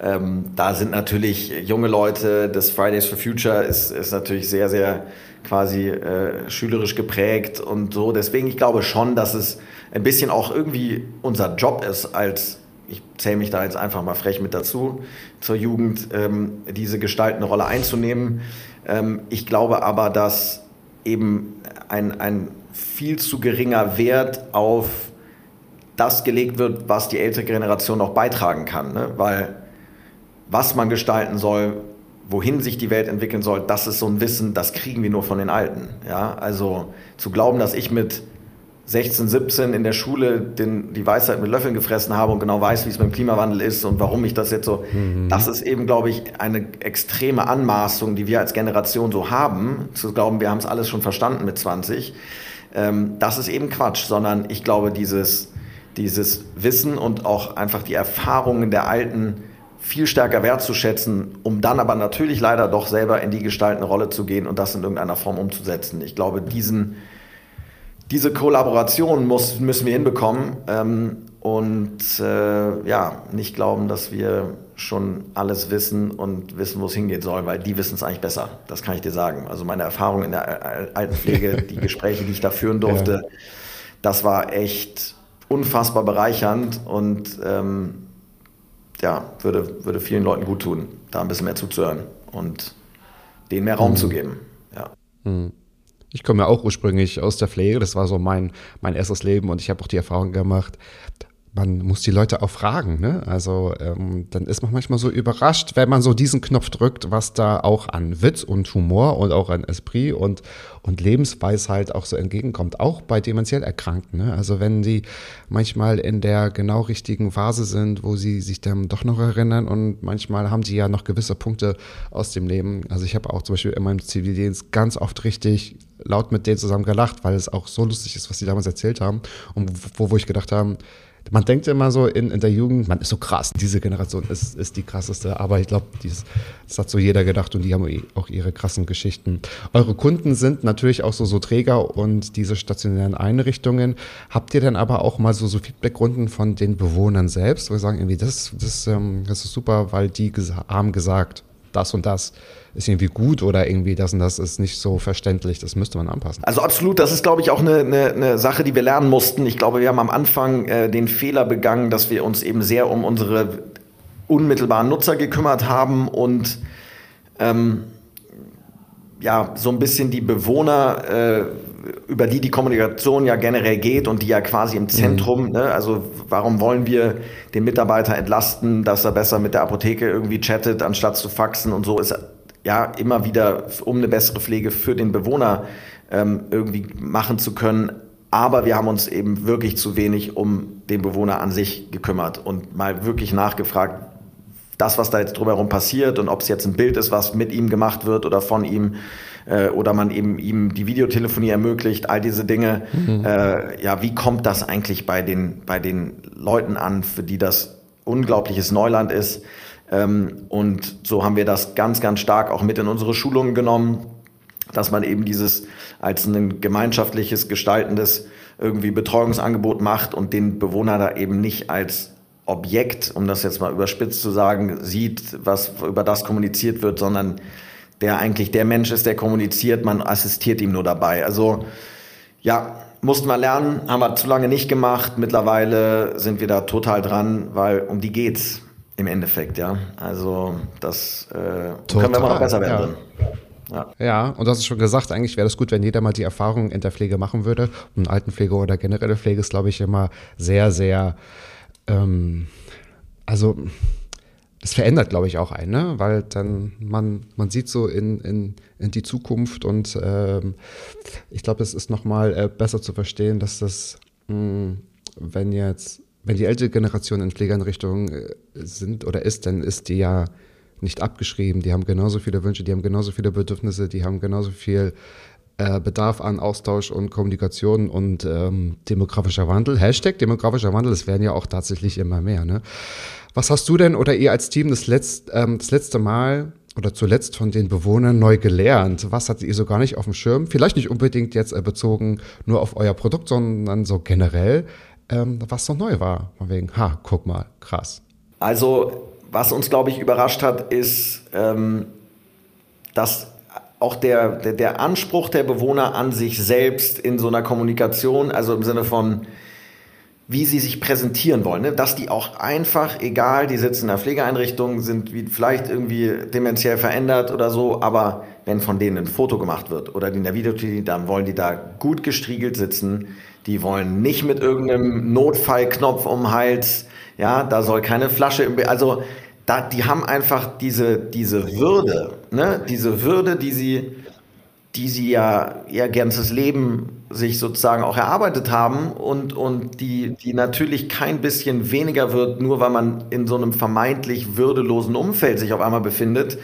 Ähm, da sind natürlich junge Leute, das Fridays for Future ist, ist natürlich sehr, sehr quasi äh, schülerisch geprägt und so. Deswegen, ich glaube schon, dass es ein bisschen auch irgendwie unser Job ist als ich zähle mich da jetzt einfach mal frech mit dazu, zur Jugend ähm, diese gestaltende Rolle einzunehmen. Ähm, ich glaube aber, dass eben ein, ein viel zu geringer Wert auf das gelegt wird, was die ältere Generation noch beitragen kann. Ne? Weil was man gestalten soll, wohin sich die Welt entwickeln soll, das ist so ein Wissen, das kriegen wir nur von den Alten. Ja? Also zu glauben, dass ich mit 16, 17 in der Schule den, die Weisheit mit Löffeln gefressen habe und genau weiß, wie es mit dem Klimawandel ist und warum ich das jetzt so. Mhm. Das ist eben, glaube ich, eine extreme Anmaßung, die wir als Generation so haben, zu glauben, wir haben es alles schon verstanden mit 20. Ähm, das ist eben Quatsch, sondern ich glaube, dieses, dieses Wissen und auch einfach die Erfahrungen der Alten viel stärker wertzuschätzen, um dann aber natürlich leider doch selber in die gestaltende Rolle zu gehen und das in irgendeiner Form umzusetzen. Ich glaube, diesen diese Kollaboration muss, müssen wir hinbekommen ähm, und äh, ja, nicht glauben, dass wir schon alles wissen und wissen, wo es hingehen soll, weil die wissen es eigentlich besser. Das kann ich dir sagen. Also meine Erfahrung in der Altenpflege, *laughs* die Gespräche, die ich da führen durfte, ja. das war echt unfassbar bereichernd und ähm, ja, würde, würde vielen Leuten gut tun, da ein bisschen mehr zuzuhören und denen mehr Raum mhm. zu geben. Ja. Mhm. Ich komme ja auch ursprünglich aus der Pflege, das war so mein, mein erstes Leben und ich habe auch die Erfahrung gemacht, man muss die Leute auch fragen. Ne? Also ähm, dann ist man manchmal so überrascht, wenn man so diesen Knopf drückt, was da auch an Witz und Humor und auch an Esprit und, und Lebensweisheit auch so entgegenkommt, auch bei dementiell Erkrankten. Ne? Also wenn die manchmal in der genau richtigen Phase sind, wo sie sich dann doch noch erinnern und manchmal haben sie ja noch gewisse Punkte aus dem Leben. Also ich habe auch zum Beispiel in meinem Zivildienst ganz oft richtig laut mit denen zusammen gelacht, weil es auch so lustig ist, was sie damals erzählt haben und wo, wo ich gedacht habe, man denkt immer so in, in der Jugend, man ist so krass, diese Generation ist, ist die krasseste, aber ich glaube, das hat so jeder gedacht und die haben auch ihre krassen Geschichten. Eure Kunden sind natürlich auch so, so Träger und diese stationären Einrichtungen. Habt ihr denn aber auch mal so, so Feedbackrunden von den Bewohnern selbst, wo wir sagen, irgendwie, das, das, ähm, das ist super, weil die haben gesagt, das und das ist irgendwie gut oder irgendwie das und das ist nicht so verständlich. Das müsste man anpassen. Also absolut, das ist, glaube ich, auch eine, eine, eine Sache, die wir lernen mussten. Ich glaube, wir haben am Anfang äh, den Fehler begangen, dass wir uns eben sehr um unsere unmittelbaren Nutzer gekümmert haben und ähm, ja, so ein bisschen die Bewohner, äh, über die die Kommunikation ja generell geht und die ja quasi im Zentrum, mhm. ne? also warum wollen wir den Mitarbeiter entlasten, dass er besser mit der Apotheke irgendwie chattet, anstatt zu faxen und so ist ja immer wieder, um eine bessere Pflege für den Bewohner ähm, irgendwie machen zu können. Aber wir haben uns eben wirklich zu wenig um den Bewohner an sich gekümmert und mal wirklich nachgefragt, das, was da jetzt drumherum passiert und ob es jetzt ein Bild ist, was mit ihm gemacht wird oder von ihm äh, oder man eben ihm die Videotelefonie ermöglicht, all diese Dinge. Mhm. Äh, ja, wie kommt das eigentlich bei den, bei den Leuten an, für die das unglaubliches Neuland ist? Ähm, und so haben wir das ganz, ganz stark auch mit in unsere Schulungen genommen, dass man eben dieses als ein gemeinschaftliches, gestaltendes irgendwie Betreuungsangebot macht und den Bewohner da eben nicht als Objekt, um das jetzt mal überspitzt zu sagen, sieht, was über das kommuniziert wird, sondern der eigentlich der Mensch ist, der kommuniziert, man assistiert ihm nur dabei. Also ja, mussten wir lernen, haben wir zu lange nicht gemacht. Mittlerweile sind wir da total dran, weil um die geht's im Endeffekt, ja. Also das äh, können wir immer noch besser werden. Ja. Ja. ja, und du hast es schon gesagt, eigentlich wäre das gut, wenn jeder mal die Erfahrung in der Pflege machen würde. Und Altenpflege oder generelle Pflege ist, glaube ich, immer sehr, sehr, ähm, also das verändert, glaube ich, auch einen, ne? weil dann man, man sieht so in, in, in die Zukunft und ähm, ich glaube, es ist nochmal äh, besser zu verstehen, dass das, mh, hm, wenn jetzt wenn die ältere Generation in Pflegeeinrichtungen äh, sind oder ist, dann ist die ja nicht abgeschrieben. Die haben genauso viele Wünsche, die haben genauso viele Bedürfnisse, die haben genauso viel äh, Bedarf an Austausch und Kommunikation und ähm, demografischer Wandel. Hashtag demografischer Wandel, es werden ja auch tatsächlich immer mehr. Ne? Was hast du denn oder ihr als Team das, letzt, ähm, das letzte Mal oder zuletzt von den Bewohnern neu gelernt? Was hattet ihr so gar nicht auf dem Schirm? Vielleicht nicht unbedingt jetzt äh, bezogen nur auf euer Produkt, sondern so generell, ähm, was so neu war. Von wegen, ha, guck mal, krass. Also, was uns, glaube ich, überrascht hat, ist, ähm, dass auch der, der, der Anspruch der Bewohner an sich selbst in so einer Kommunikation, also im Sinne von, wie sie sich präsentieren wollen, ne? dass die auch einfach, egal, die sitzen in der Pflegeeinrichtung, sind wie vielleicht irgendwie dementiell verändert oder so, aber wenn von denen ein Foto gemacht wird oder die in der Videoklinik, dann wollen die da gut gestriegelt sitzen, die wollen nicht mit irgendeinem Notfallknopf um den Hals, ja, da soll keine Flasche im, also da, die haben einfach diese, diese Würde, ne? diese Würde, die sie die sie ja ihr ganzes Leben sich sozusagen auch erarbeitet haben und, und die, die natürlich kein bisschen weniger wird, nur weil man in so einem vermeintlich würdelosen Umfeld sich auf einmal befindet.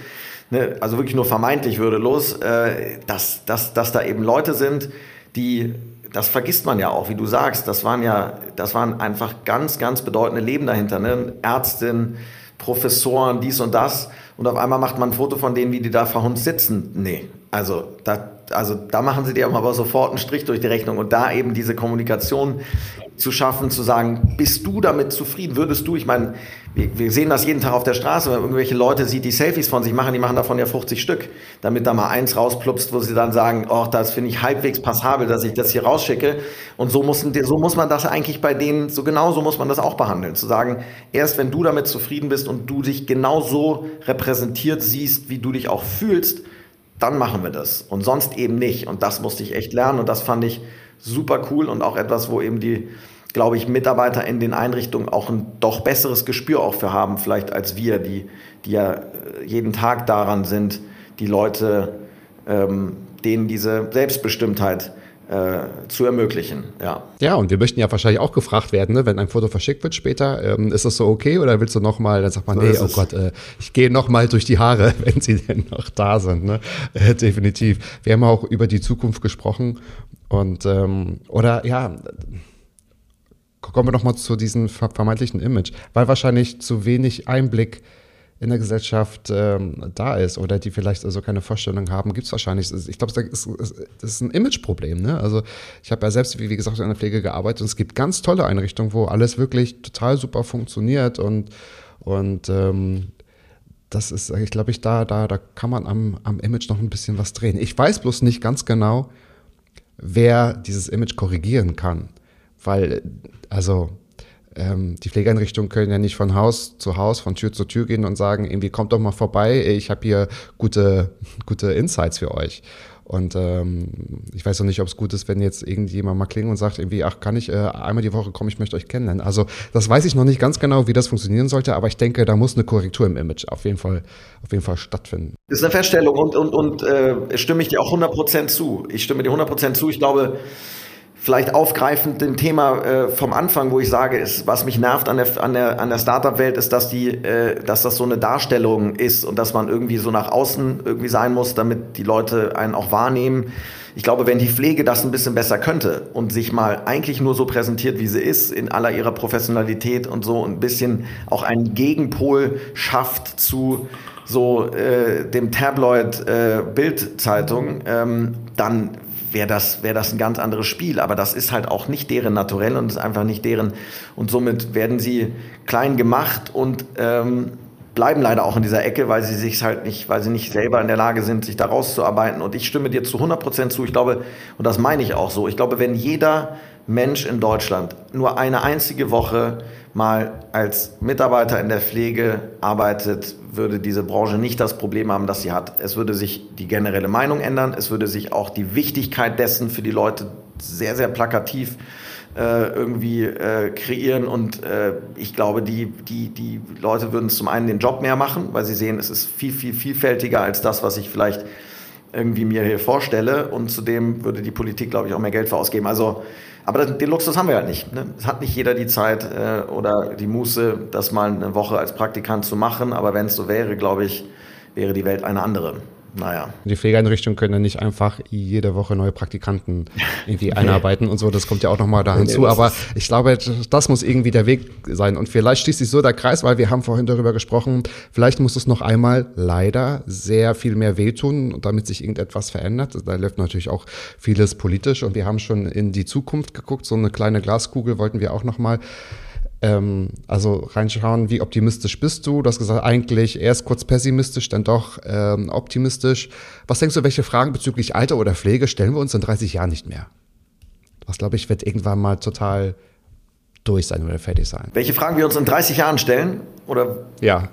Ne? Also wirklich nur vermeintlich würdelos, äh, dass, dass, dass da eben Leute sind, die, das vergisst man ja auch, wie du sagst, das waren ja, das waren einfach ganz, ganz bedeutende Leben dahinter. Ne? Ärztin, Professoren, dies und das. Und auf einmal macht man ein Foto von denen, wie die da verhunzt sitzen. Nee, also da, also da machen sie dir aber sofort einen Strich durch die Rechnung und da eben diese Kommunikation zu schaffen, zu sagen, bist du damit zufrieden? Würdest du, ich meine, wir, wir sehen das jeden Tag auf der Straße, wenn irgendwelche Leute sieht, die Selfies von sich machen, die machen davon ja 50 Stück, damit da mal eins rausplupst, wo sie dann sagen, oh, das finde ich halbwegs passabel, dass ich das hier rausschicke. Und so muss, so muss man das eigentlich bei denen, so genau so muss man das auch behandeln. Zu sagen, erst wenn du damit zufrieden bist und du dich genau so repräsentiert siehst, wie du dich auch fühlst, dann machen wir das. Und sonst eben nicht. Und das musste ich echt lernen. Und das fand ich super cool und auch etwas, wo eben die, glaube ich, Mitarbeiter in den Einrichtungen auch ein doch besseres Gespür auch für haben, vielleicht als wir, die, die ja äh, jeden Tag daran sind, die Leute, ähm, denen diese Selbstbestimmtheit äh, zu ermöglichen. Ja. ja, und wir möchten ja wahrscheinlich auch gefragt werden, ne, wenn ein Foto verschickt wird später, ähm, ist das so okay oder willst du nochmal, dann sagt man, so nee, oh Gott, äh, ich gehe nochmal durch die Haare, *laughs* wenn sie denn noch da sind. Ne? Äh, definitiv. Wir haben auch über die Zukunft gesprochen und ähm, oder ja, kommen wir nochmal zu diesem vermeintlichen Image, weil wahrscheinlich zu wenig Einblick in der Gesellschaft ähm, da ist oder die vielleicht also keine Vorstellung haben, gibt es wahrscheinlich. Ich glaube, das ist ein Imageproblem. Ne? Also ich habe ja selbst, wie, wie gesagt, in der Pflege gearbeitet und es gibt ganz tolle Einrichtungen, wo alles wirklich total super funktioniert und, und ähm, das ist, ich glaube, ich da, da, da kann man am, am Image noch ein bisschen was drehen. Ich weiß bloß nicht ganz genau, wer dieses Image korrigieren kann. Weil, also ähm, die Pflegeeinrichtungen können ja nicht von Haus zu Haus, von Tür zu Tür gehen und sagen, irgendwie kommt doch mal vorbei, ich habe hier gute, *laughs* gute Insights für euch. Und ähm, ich weiß noch nicht, ob es gut ist, wenn jetzt irgendjemand mal klingelt und sagt, irgendwie, ach, kann ich äh, einmal die Woche kommen, ich möchte euch kennenlernen. Also das weiß ich noch nicht ganz genau, wie das funktionieren sollte, aber ich denke, da muss eine Korrektur im Image auf jeden Fall, auf jeden Fall stattfinden. Das ist eine Feststellung und, und, und äh, stimme ich dir auch 100% zu. Ich stimme dir 100% zu. Ich glaube, vielleicht aufgreifend dem Thema äh, vom Anfang, wo ich sage, ist, was mich nervt an der, an der, an der Startup-Welt, ist, dass die, äh, dass das so eine Darstellung ist und dass man irgendwie so nach außen irgendwie sein muss, damit die Leute einen auch wahrnehmen. Ich glaube, wenn die Pflege das ein bisschen besser könnte und sich mal eigentlich nur so präsentiert, wie sie ist, in aller ihrer Professionalität und so ein bisschen auch einen Gegenpol schafft zu so äh, dem Tabloid äh, Bildzeitung, ähm, dann wäre das, wäre das ein ganz anderes Spiel. Aber das ist halt auch nicht deren Naturell und ist einfach nicht deren. Und somit werden sie klein gemacht und ähm, bleiben leider auch in dieser Ecke, weil sie sich halt nicht, weil sie nicht selber in der Lage sind, sich da rauszuarbeiten. Und ich stimme dir zu 100 Prozent zu. Ich glaube, und das meine ich auch so, ich glaube, wenn jeder Mensch in Deutschland nur eine einzige Woche mal als Mitarbeiter in der Pflege arbeitet, würde diese Branche nicht das Problem haben, das sie hat. Es würde sich die generelle Meinung ändern, es würde sich auch die Wichtigkeit dessen für die Leute sehr, sehr plakativ äh, irgendwie äh, kreieren und äh, ich glaube, die, die, die Leute würden zum einen den Job mehr machen, weil sie sehen, es ist viel, viel vielfältiger als das, was ich vielleicht irgendwie mir hier vorstelle. Und zudem würde die Politik, glaube ich, auch mehr Geld für ausgeben. Also, aber den Luxus haben wir halt nicht. Ne? Es hat nicht jeder die Zeit äh, oder die Muße, das mal eine Woche als Praktikant zu machen. Aber wenn es so wäre, glaube ich, wäre die Welt eine andere naja. Die Pflegeeinrichtungen können ja nicht einfach jede Woche neue Praktikanten irgendwie *laughs* einarbeiten und so. Das kommt ja auch nochmal da hinzu. Nee, Aber ich glaube, das muss irgendwie der Weg sein. Und vielleicht schließt sich so der Kreis, weil wir haben vorhin darüber gesprochen, vielleicht muss es noch einmal leider sehr viel mehr wehtun, damit sich irgendetwas verändert. Da läuft natürlich auch vieles politisch und wir haben schon in die Zukunft geguckt. So eine kleine Glaskugel wollten wir auch nochmal ähm, also reinschauen, wie optimistisch bist du? Du hast gesagt, eigentlich erst kurz pessimistisch, dann doch ähm, optimistisch. Was denkst du, welche Fragen bezüglich Alter oder Pflege stellen wir uns in 30 Jahren nicht mehr? Was, glaube ich, wird irgendwann mal total durch sein oder fertig sein. Welche Fragen wir uns in 30 Jahren stellen? Oder? Ja.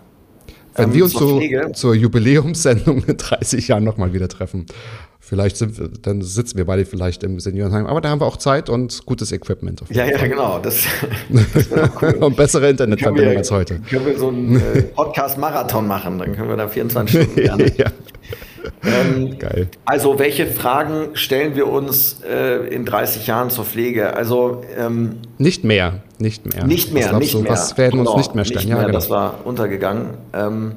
Wenn ähm, wir uns zu, zur Jubiläumssendung in 30 Jahren nochmal wieder treffen. Vielleicht sind wir, dann sitzen wir beide vielleicht im Seniorenheim, aber da haben wir auch Zeit und gutes Equipment. Ja, ja, genau. Das, *laughs* das cool. *laughs* und bessere Internetverbindung als heute. Können wir so einen äh, Podcast-Marathon machen, dann können wir da 24 *laughs* Stunden lernen. ja. Ähm, Geil. Also, welche Fragen stellen wir uns äh, in 30 Jahren zur Pflege? Also ähm, nicht mehr, nicht mehr. Nicht mehr, nicht du, mehr. Was werden genau, uns nicht mehr stellen? Nicht ja, genau. Das war untergegangen. Ähm,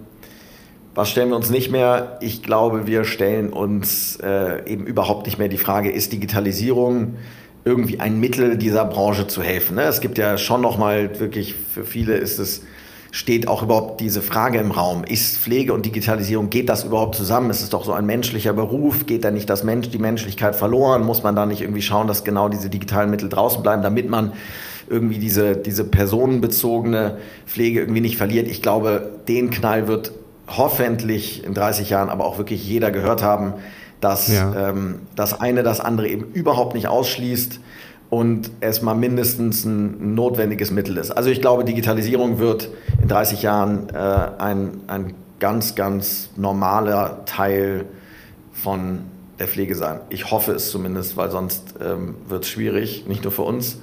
was stellen wir uns nicht mehr? Ich glaube, wir stellen uns äh, eben überhaupt nicht mehr die Frage, ist Digitalisierung irgendwie ein Mittel dieser Branche zu helfen? Ne? Es gibt ja schon noch mal wirklich für viele ist es steht auch überhaupt diese Frage im Raum. Ist Pflege und Digitalisierung, geht das überhaupt zusammen? Es ist doch so ein menschlicher Beruf. Geht da nicht das Mensch, die Menschlichkeit verloren? Muss man da nicht irgendwie schauen, dass genau diese digitalen Mittel draußen bleiben, damit man irgendwie diese, diese personenbezogene Pflege irgendwie nicht verliert? Ich glaube, den Knall wird hoffentlich in 30 Jahren aber auch wirklich jeder gehört haben, dass ja. ähm, das eine das andere eben überhaupt nicht ausschließt und es mal mindestens ein notwendiges Mittel ist. Also ich glaube, Digitalisierung wird in 30 Jahren äh, ein, ein ganz, ganz normaler Teil von der Pflege sein. Ich hoffe es zumindest, weil sonst ähm, wird es schwierig, nicht nur für uns.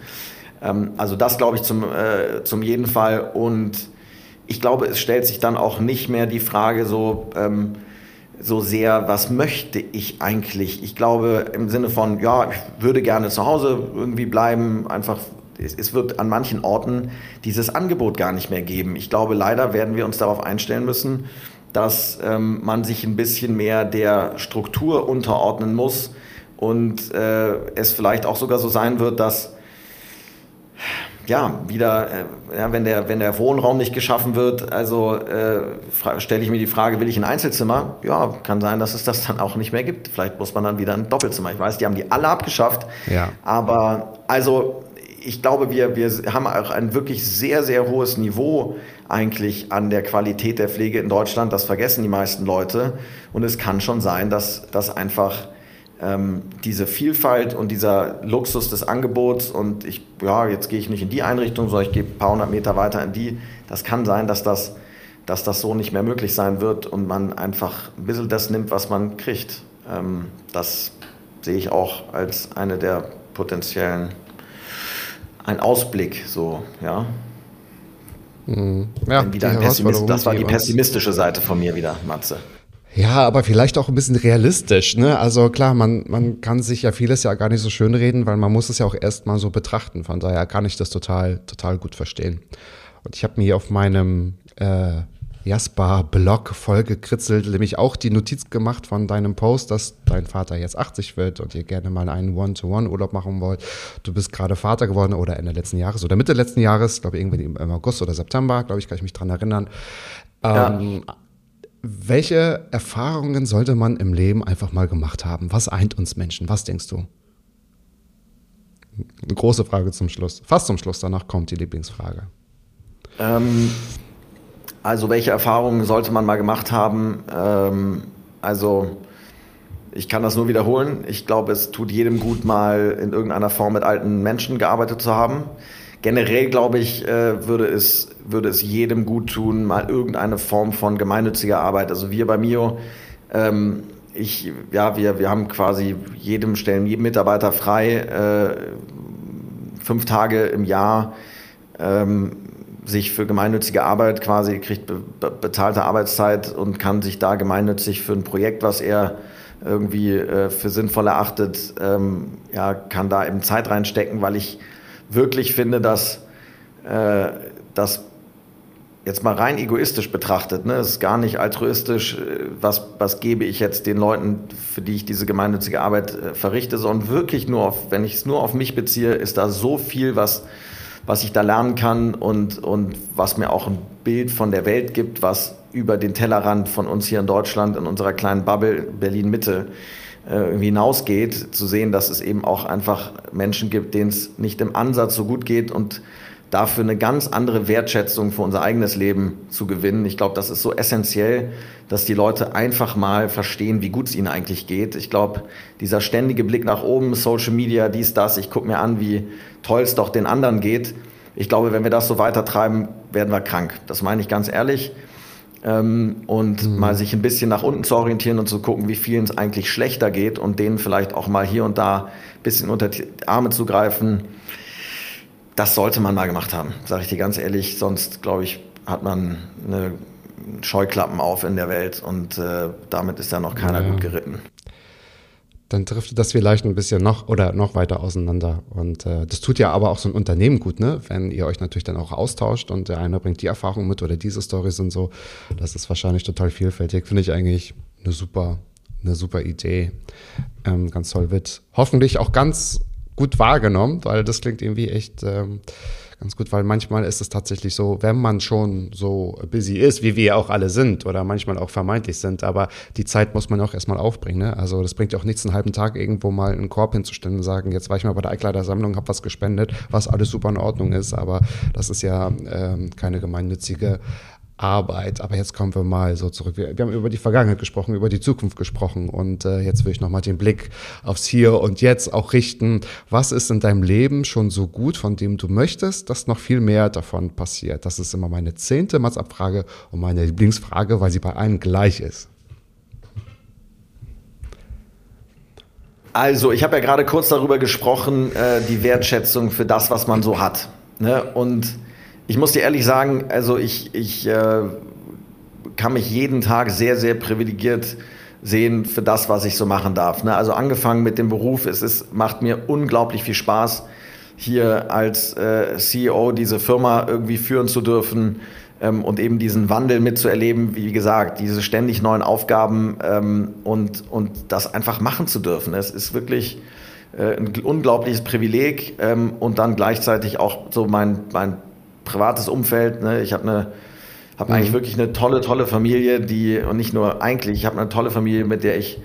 Ähm, also das glaube ich zum, äh, zum jeden Fall und ich glaube, es stellt sich dann auch nicht mehr die Frage so, ähm, so sehr, was möchte ich eigentlich? Ich glaube im Sinne von, ja, ich würde gerne zu Hause irgendwie bleiben, einfach es wird an manchen Orten dieses Angebot gar nicht mehr geben. Ich glaube, leider werden wir uns darauf einstellen müssen, dass ähm, man sich ein bisschen mehr der Struktur unterordnen muss und äh, es vielleicht auch sogar so sein wird, dass ja, wieder, äh, ja, wenn, der, wenn der Wohnraum nicht geschaffen wird, also äh, stelle ich mir die Frage, will ich ein Einzelzimmer? Ja, kann sein, dass es das dann auch nicht mehr gibt. Vielleicht muss man dann wieder ein Doppelzimmer. Ich weiß, die haben die alle abgeschafft. Ja. Aber also ich glaube, wir, wir haben auch ein wirklich sehr, sehr hohes Niveau eigentlich an der Qualität der Pflege in Deutschland. Das vergessen die meisten Leute. Und es kann schon sein, dass das einfach ähm, diese Vielfalt und dieser Luxus des Angebots und ich, ja, jetzt gehe ich nicht in die Einrichtung, sondern ich gehe ein paar hundert Meter weiter in die, das kann sein, dass das, dass das so nicht mehr möglich sein wird und man einfach ein bisschen das nimmt, was man kriegt. Ähm, das sehe ich auch als eine der potenziellen, ein Ausblick, so, ja. Mhm. Ja, wieder ein Pessimist, das war die pessimistische Seite von mir wieder, Matze. Ja, aber vielleicht auch ein bisschen realistisch. Ne? Also klar, man, man kann sich ja vieles ja gar nicht so schön reden, weil man muss es ja auch erstmal so betrachten. Von daher kann ich das total, total gut verstehen. Und ich habe mir auf meinem äh, Jasper-Blog vollgekritzelt, nämlich auch die Notiz gemacht von deinem Post, dass dein Vater jetzt 80 wird und ihr gerne mal einen One-to-One-Urlaub machen wollt. Du bist gerade Vater geworden oder Ende letzten Jahres oder Mitte letzten Jahres, glaube ich, irgendwie im August oder September, glaube ich, kann ich mich dran erinnern. Ähm, ja welche Erfahrungen sollte man im Leben einfach mal gemacht haben? Was eint uns Menschen? Was denkst du? Eine große Frage zum Schluss. Fast zum Schluss, danach kommt die Lieblingsfrage. Ähm, also, welche Erfahrungen sollte man mal gemacht haben? Ähm, also, ich kann das nur wiederholen. Ich glaube, es tut jedem gut, mal in irgendeiner Form mit alten Menschen gearbeitet zu haben generell glaube ich, äh, würde, es, würde es jedem gut tun, mal irgendeine Form von gemeinnütziger Arbeit. Also wir bei Mio, ähm, ich, ja, wir, wir haben quasi jedem stellen jedem Mitarbeiter frei, äh, fünf Tage im Jahr ähm, sich für gemeinnützige Arbeit quasi kriegt be bezahlte Arbeitszeit und kann sich da gemeinnützig für ein Projekt, was er irgendwie äh, für sinnvoll erachtet, ähm, ja, kann da eben Zeit reinstecken, weil ich wirklich finde, dass äh, das jetzt mal rein egoistisch betrachtet, ne, es ist gar nicht altruistisch, äh, was, was gebe ich jetzt den Leuten, für die ich diese gemeinnützige Arbeit äh, verrichte, sondern wirklich nur auf, wenn ich es nur auf mich beziehe, ist da so viel, was, was ich da lernen kann und, und was mir auch ein Bild von der Welt gibt, was über den Tellerrand von uns hier in Deutschland, in unserer kleinen Bubble Berlin-Mitte, hinausgeht, zu sehen, dass es eben auch einfach Menschen gibt, denen es nicht im Ansatz so gut geht und dafür eine ganz andere Wertschätzung für unser eigenes Leben zu gewinnen. Ich glaube, das ist so essentiell, dass die Leute einfach mal verstehen, wie gut es ihnen eigentlich geht. Ich glaube, dieser ständige Blick nach oben, Social Media, dies, das, ich gucke mir an, wie toll es doch den anderen geht. Ich glaube, wenn wir das so weitertreiben, werden wir krank. Das meine ich ganz ehrlich. Ähm, und mhm. mal sich ein bisschen nach unten zu orientieren und zu gucken, wie vielen es eigentlich schlechter geht und denen vielleicht auch mal hier und da ein bisschen unter die Arme zu greifen das sollte man mal gemacht haben, sage ich dir ganz ehrlich. Sonst, glaube ich, hat man eine Scheuklappen auf in der Welt und äh, damit ist ja noch keiner ja. gut geritten. Dann trifft das vielleicht ein bisschen noch oder noch weiter auseinander. Und äh, das tut ja aber auch so ein Unternehmen gut, ne? Wenn ihr euch natürlich dann auch austauscht und der eine bringt die Erfahrung mit oder diese Stories und so. Das ist wahrscheinlich total vielfältig. Finde ich eigentlich eine super, eine super Idee. Ähm, ganz toll wird. Hoffentlich auch ganz gut wahrgenommen, weil das klingt irgendwie echt ähm, ganz gut, weil manchmal ist es tatsächlich so, wenn man schon so busy ist, wie wir auch alle sind oder manchmal auch vermeintlich sind, aber die Zeit muss man auch erstmal aufbringen. Ne? Also das bringt ja auch nichts, einen halben Tag irgendwo mal einen Korb hinzustellen und sagen, jetzt war ich mal bei der Einkleidersammlung, habe was gespendet, was alles super in Ordnung ist, aber das ist ja ähm, keine gemeinnützige Arbeit. Aber jetzt kommen wir mal so zurück. Wir, wir haben über die Vergangenheit gesprochen, über die Zukunft gesprochen und äh, jetzt will ich nochmal den Blick aufs Hier und Jetzt auch richten. Was ist in deinem Leben schon so gut, von dem du möchtest, dass noch viel mehr davon passiert? Das ist immer meine zehnte Matzabfrage und meine Lieblingsfrage, weil sie bei allen gleich ist. Also, ich habe ja gerade kurz darüber gesprochen, äh, die Wertschätzung für das, was man so hat. Ne? Und ich muss dir ehrlich sagen, also ich, ich äh, kann mich jeden Tag sehr, sehr privilegiert sehen für das, was ich so machen darf. Ne? Also angefangen mit dem Beruf, es ist, macht mir unglaublich viel Spaß, hier als äh, CEO diese Firma irgendwie führen zu dürfen ähm, und eben diesen Wandel mitzuerleben, wie gesagt, diese ständig neuen Aufgaben ähm, und, und das einfach machen zu dürfen. Es ist wirklich äh, ein unglaubliches Privileg ähm, und dann gleichzeitig auch so mein, mein privates Umfeld. Ne? Ich habe eine habe mhm. eigentlich wirklich eine tolle, tolle Familie, die, und nicht nur eigentlich, ich habe eine tolle Familie, mit der ich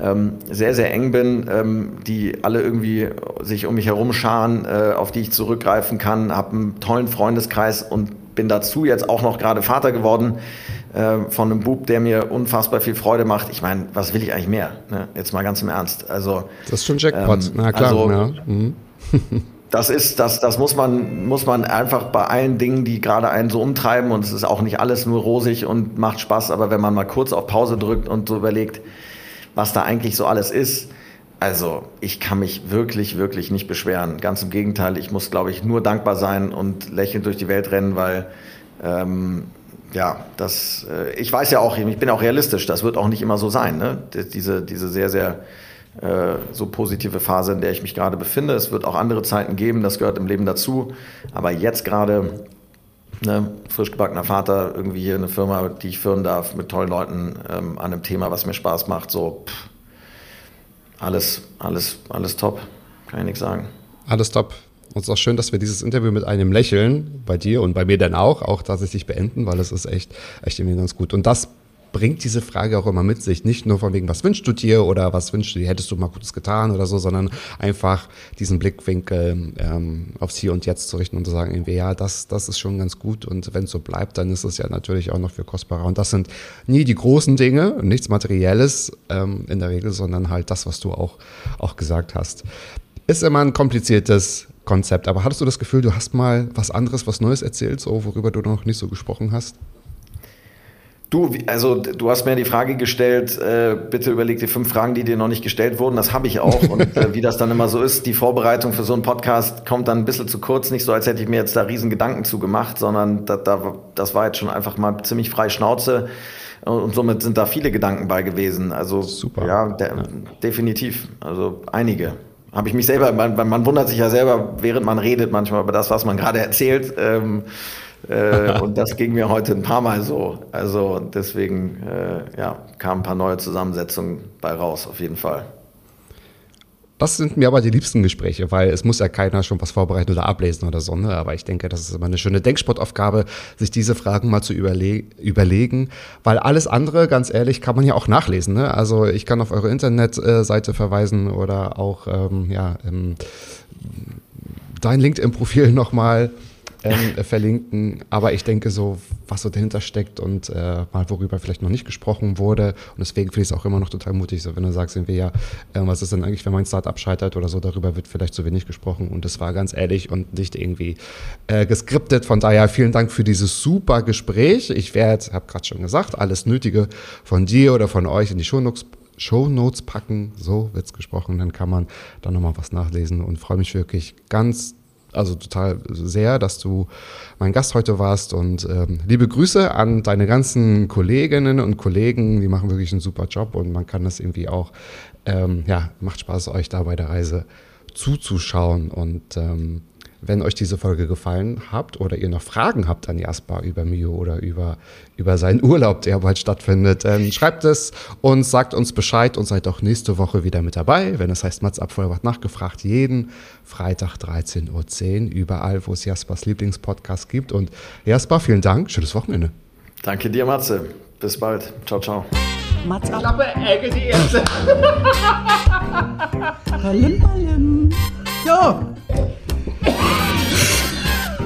ähm, sehr, sehr eng bin, ähm, die alle irgendwie sich um mich herum scharen, äh, auf die ich zurückgreifen kann, habe einen tollen Freundeskreis und bin dazu jetzt auch noch gerade Vater geworden äh, von einem Bub, der mir unfassbar viel Freude macht. Ich meine, was will ich eigentlich mehr? Ne? Jetzt mal ganz im Ernst. Also, das ist schon Jackpot, ähm, na klar. Also, ja. Mhm. *laughs* das ist, das, das muss man, muss man einfach bei allen Dingen, die gerade einen so umtreiben und es ist auch nicht alles nur rosig und macht Spaß, aber wenn man mal kurz auf Pause drückt und so überlegt, was da eigentlich so alles ist, also ich kann mich wirklich, wirklich nicht beschweren. Ganz im Gegenteil, ich muss, glaube ich, nur dankbar sein und lächelnd durch die Welt rennen, weil ähm, ja, das, äh, ich weiß ja auch, ich bin auch realistisch, das wird auch nicht immer so sein. Ne? Diese, diese sehr, sehr so positive Phase, in der ich mich gerade befinde. Es wird auch andere Zeiten geben, das gehört im Leben dazu. Aber jetzt gerade ne, frisch gebackener Vater, irgendwie hier eine Firma, die ich führen darf, mit tollen Leuten ähm, an einem Thema, was mir Spaß macht, so pff, alles, alles, alles top, kann ich nichts sagen. Alles top. Und es ist auch schön, dass wir dieses Interview mit einem Lächeln bei dir und bei mir dann auch, auch tatsächlich beenden, weil es ist echt, echt irgendwie ganz gut. Und das bringt diese Frage auch immer mit sich. Nicht nur von wegen, was wünschst du dir oder was wünschst du dir, hättest du mal Gutes getan oder so, sondern einfach diesen Blickwinkel ähm, aufs Hier und Jetzt zu richten und zu sagen, irgendwie, ja, das, das ist schon ganz gut und wenn es so bleibt, dann ist es ja natürlich auch noch viel kostbarer. Und das sind nie die großen Dinge, nichts Materielles ähm, in der Regel, sondern halt das, was du auch, auch gesagt hast. Ist immer ein kompliziertes Konzept, aber hattest du das Gefühl, du hast mal was anderes, was Neues erzählt, so worüber du noch nicht so gesprochen hast? Du, also du hast mir die Frage gestellt, äh, bitte überleg dir fünf Fragen, die dir noch nicht gestellt wurden. Das habe ich auch. Und äh, wie das dann immer so ist, die Vorbereitung für so einen Podcast kommt dann ein bisschen zu kurz. Nicht so, als hätte ich mir jetzt da riesen Gedanken zu gemacht, sondern da, da, das war jetzt schon einfach mal ziemlich frei Schnauze. Und somit sind da viele Gedanken bei gewesen. Also Super. Ja, de ja. definitiv. Also einige. Habe ich mich selber, man, man, wundert sich ja selber, während man redet, manchmal über das, was man gerade erzählt. Ähm, äh, *laughs* und das ging mir heute ein paar Mal so. Also deswegen äh, ja, kamen ein paar neue Zusammensetzungen bei raus, auf jeden Fall. Das sind mir aber die liebsten Gespräche, weil es muss ja keiner schon was vorbereiten oder ablesen oder so. Ne? Aber ich denke, das ist immer eine schöne Denksportaufgabe, sich diese Fragen mal zu überle überlegen, weil alles andere, ganz ehrlich, kann man ja auch nachlesen. Ne? Also ich kann auf eure Internetseite verweisen oder auch ähm, ja, ähm, dein LinkedIn-Profil nochmal ähm, *laughs* verlinken. Aber ich denke so, was so dahinter steckt und äh, mal worüber vielleicht noch nicht gesprochen wurde. Und deswegen finde ich es auch immer noch total mutig, so wenn du sagst, irgendwie ja, äh, was ist denn eigentlich, wenn mein Startup scheitert oder so, darüber wird vielleicht zu wenig gesprochen. Und das war ganz ehrlich und nicht irgendwie äh, geskriptet. Von daher vielen Dank für dieses super Gespräch. Ich werde, habe gerade schon gesagt, alles Nötige von dir oder von euch in die Shownotes Show Notes packen, so wird es gesprochen, dann kann man da nochmal was nachlesen und freue mich wirklich ganz also total sehr, dass du mein Gast heute warst und ähm, liebe Grüße an deine ganzen Kolleginnen und Kollegen, die machen wirklich einen super Job und man kann das irgendwie auch, ähm, ja, macht Spaß, euch da bei der Reise zuzuschauen und ähm, wenn euch diese Folge gefallen habt oder ihr noch Fragen habt an Jasper über Mio oder über, über seinen Urlaub, der bald stattfindet, dann schreibt es und sagt uns Bescheid und seid auch nächste Woche wieder mit dabei, wenn es heißt Mats Abvollbart nachgefragt, jeden Freitag 13.10 Uhr, überall, wo es Jaspers Lieblingspodcast gibt. Und Jasper, vielen Dank, schönes Wochenende. Danke dir, Matze. Bis bald. Ciao, ciao. Mats ab. Klappe, Ecke, die erste. *laughs* Ballim, ballim. So.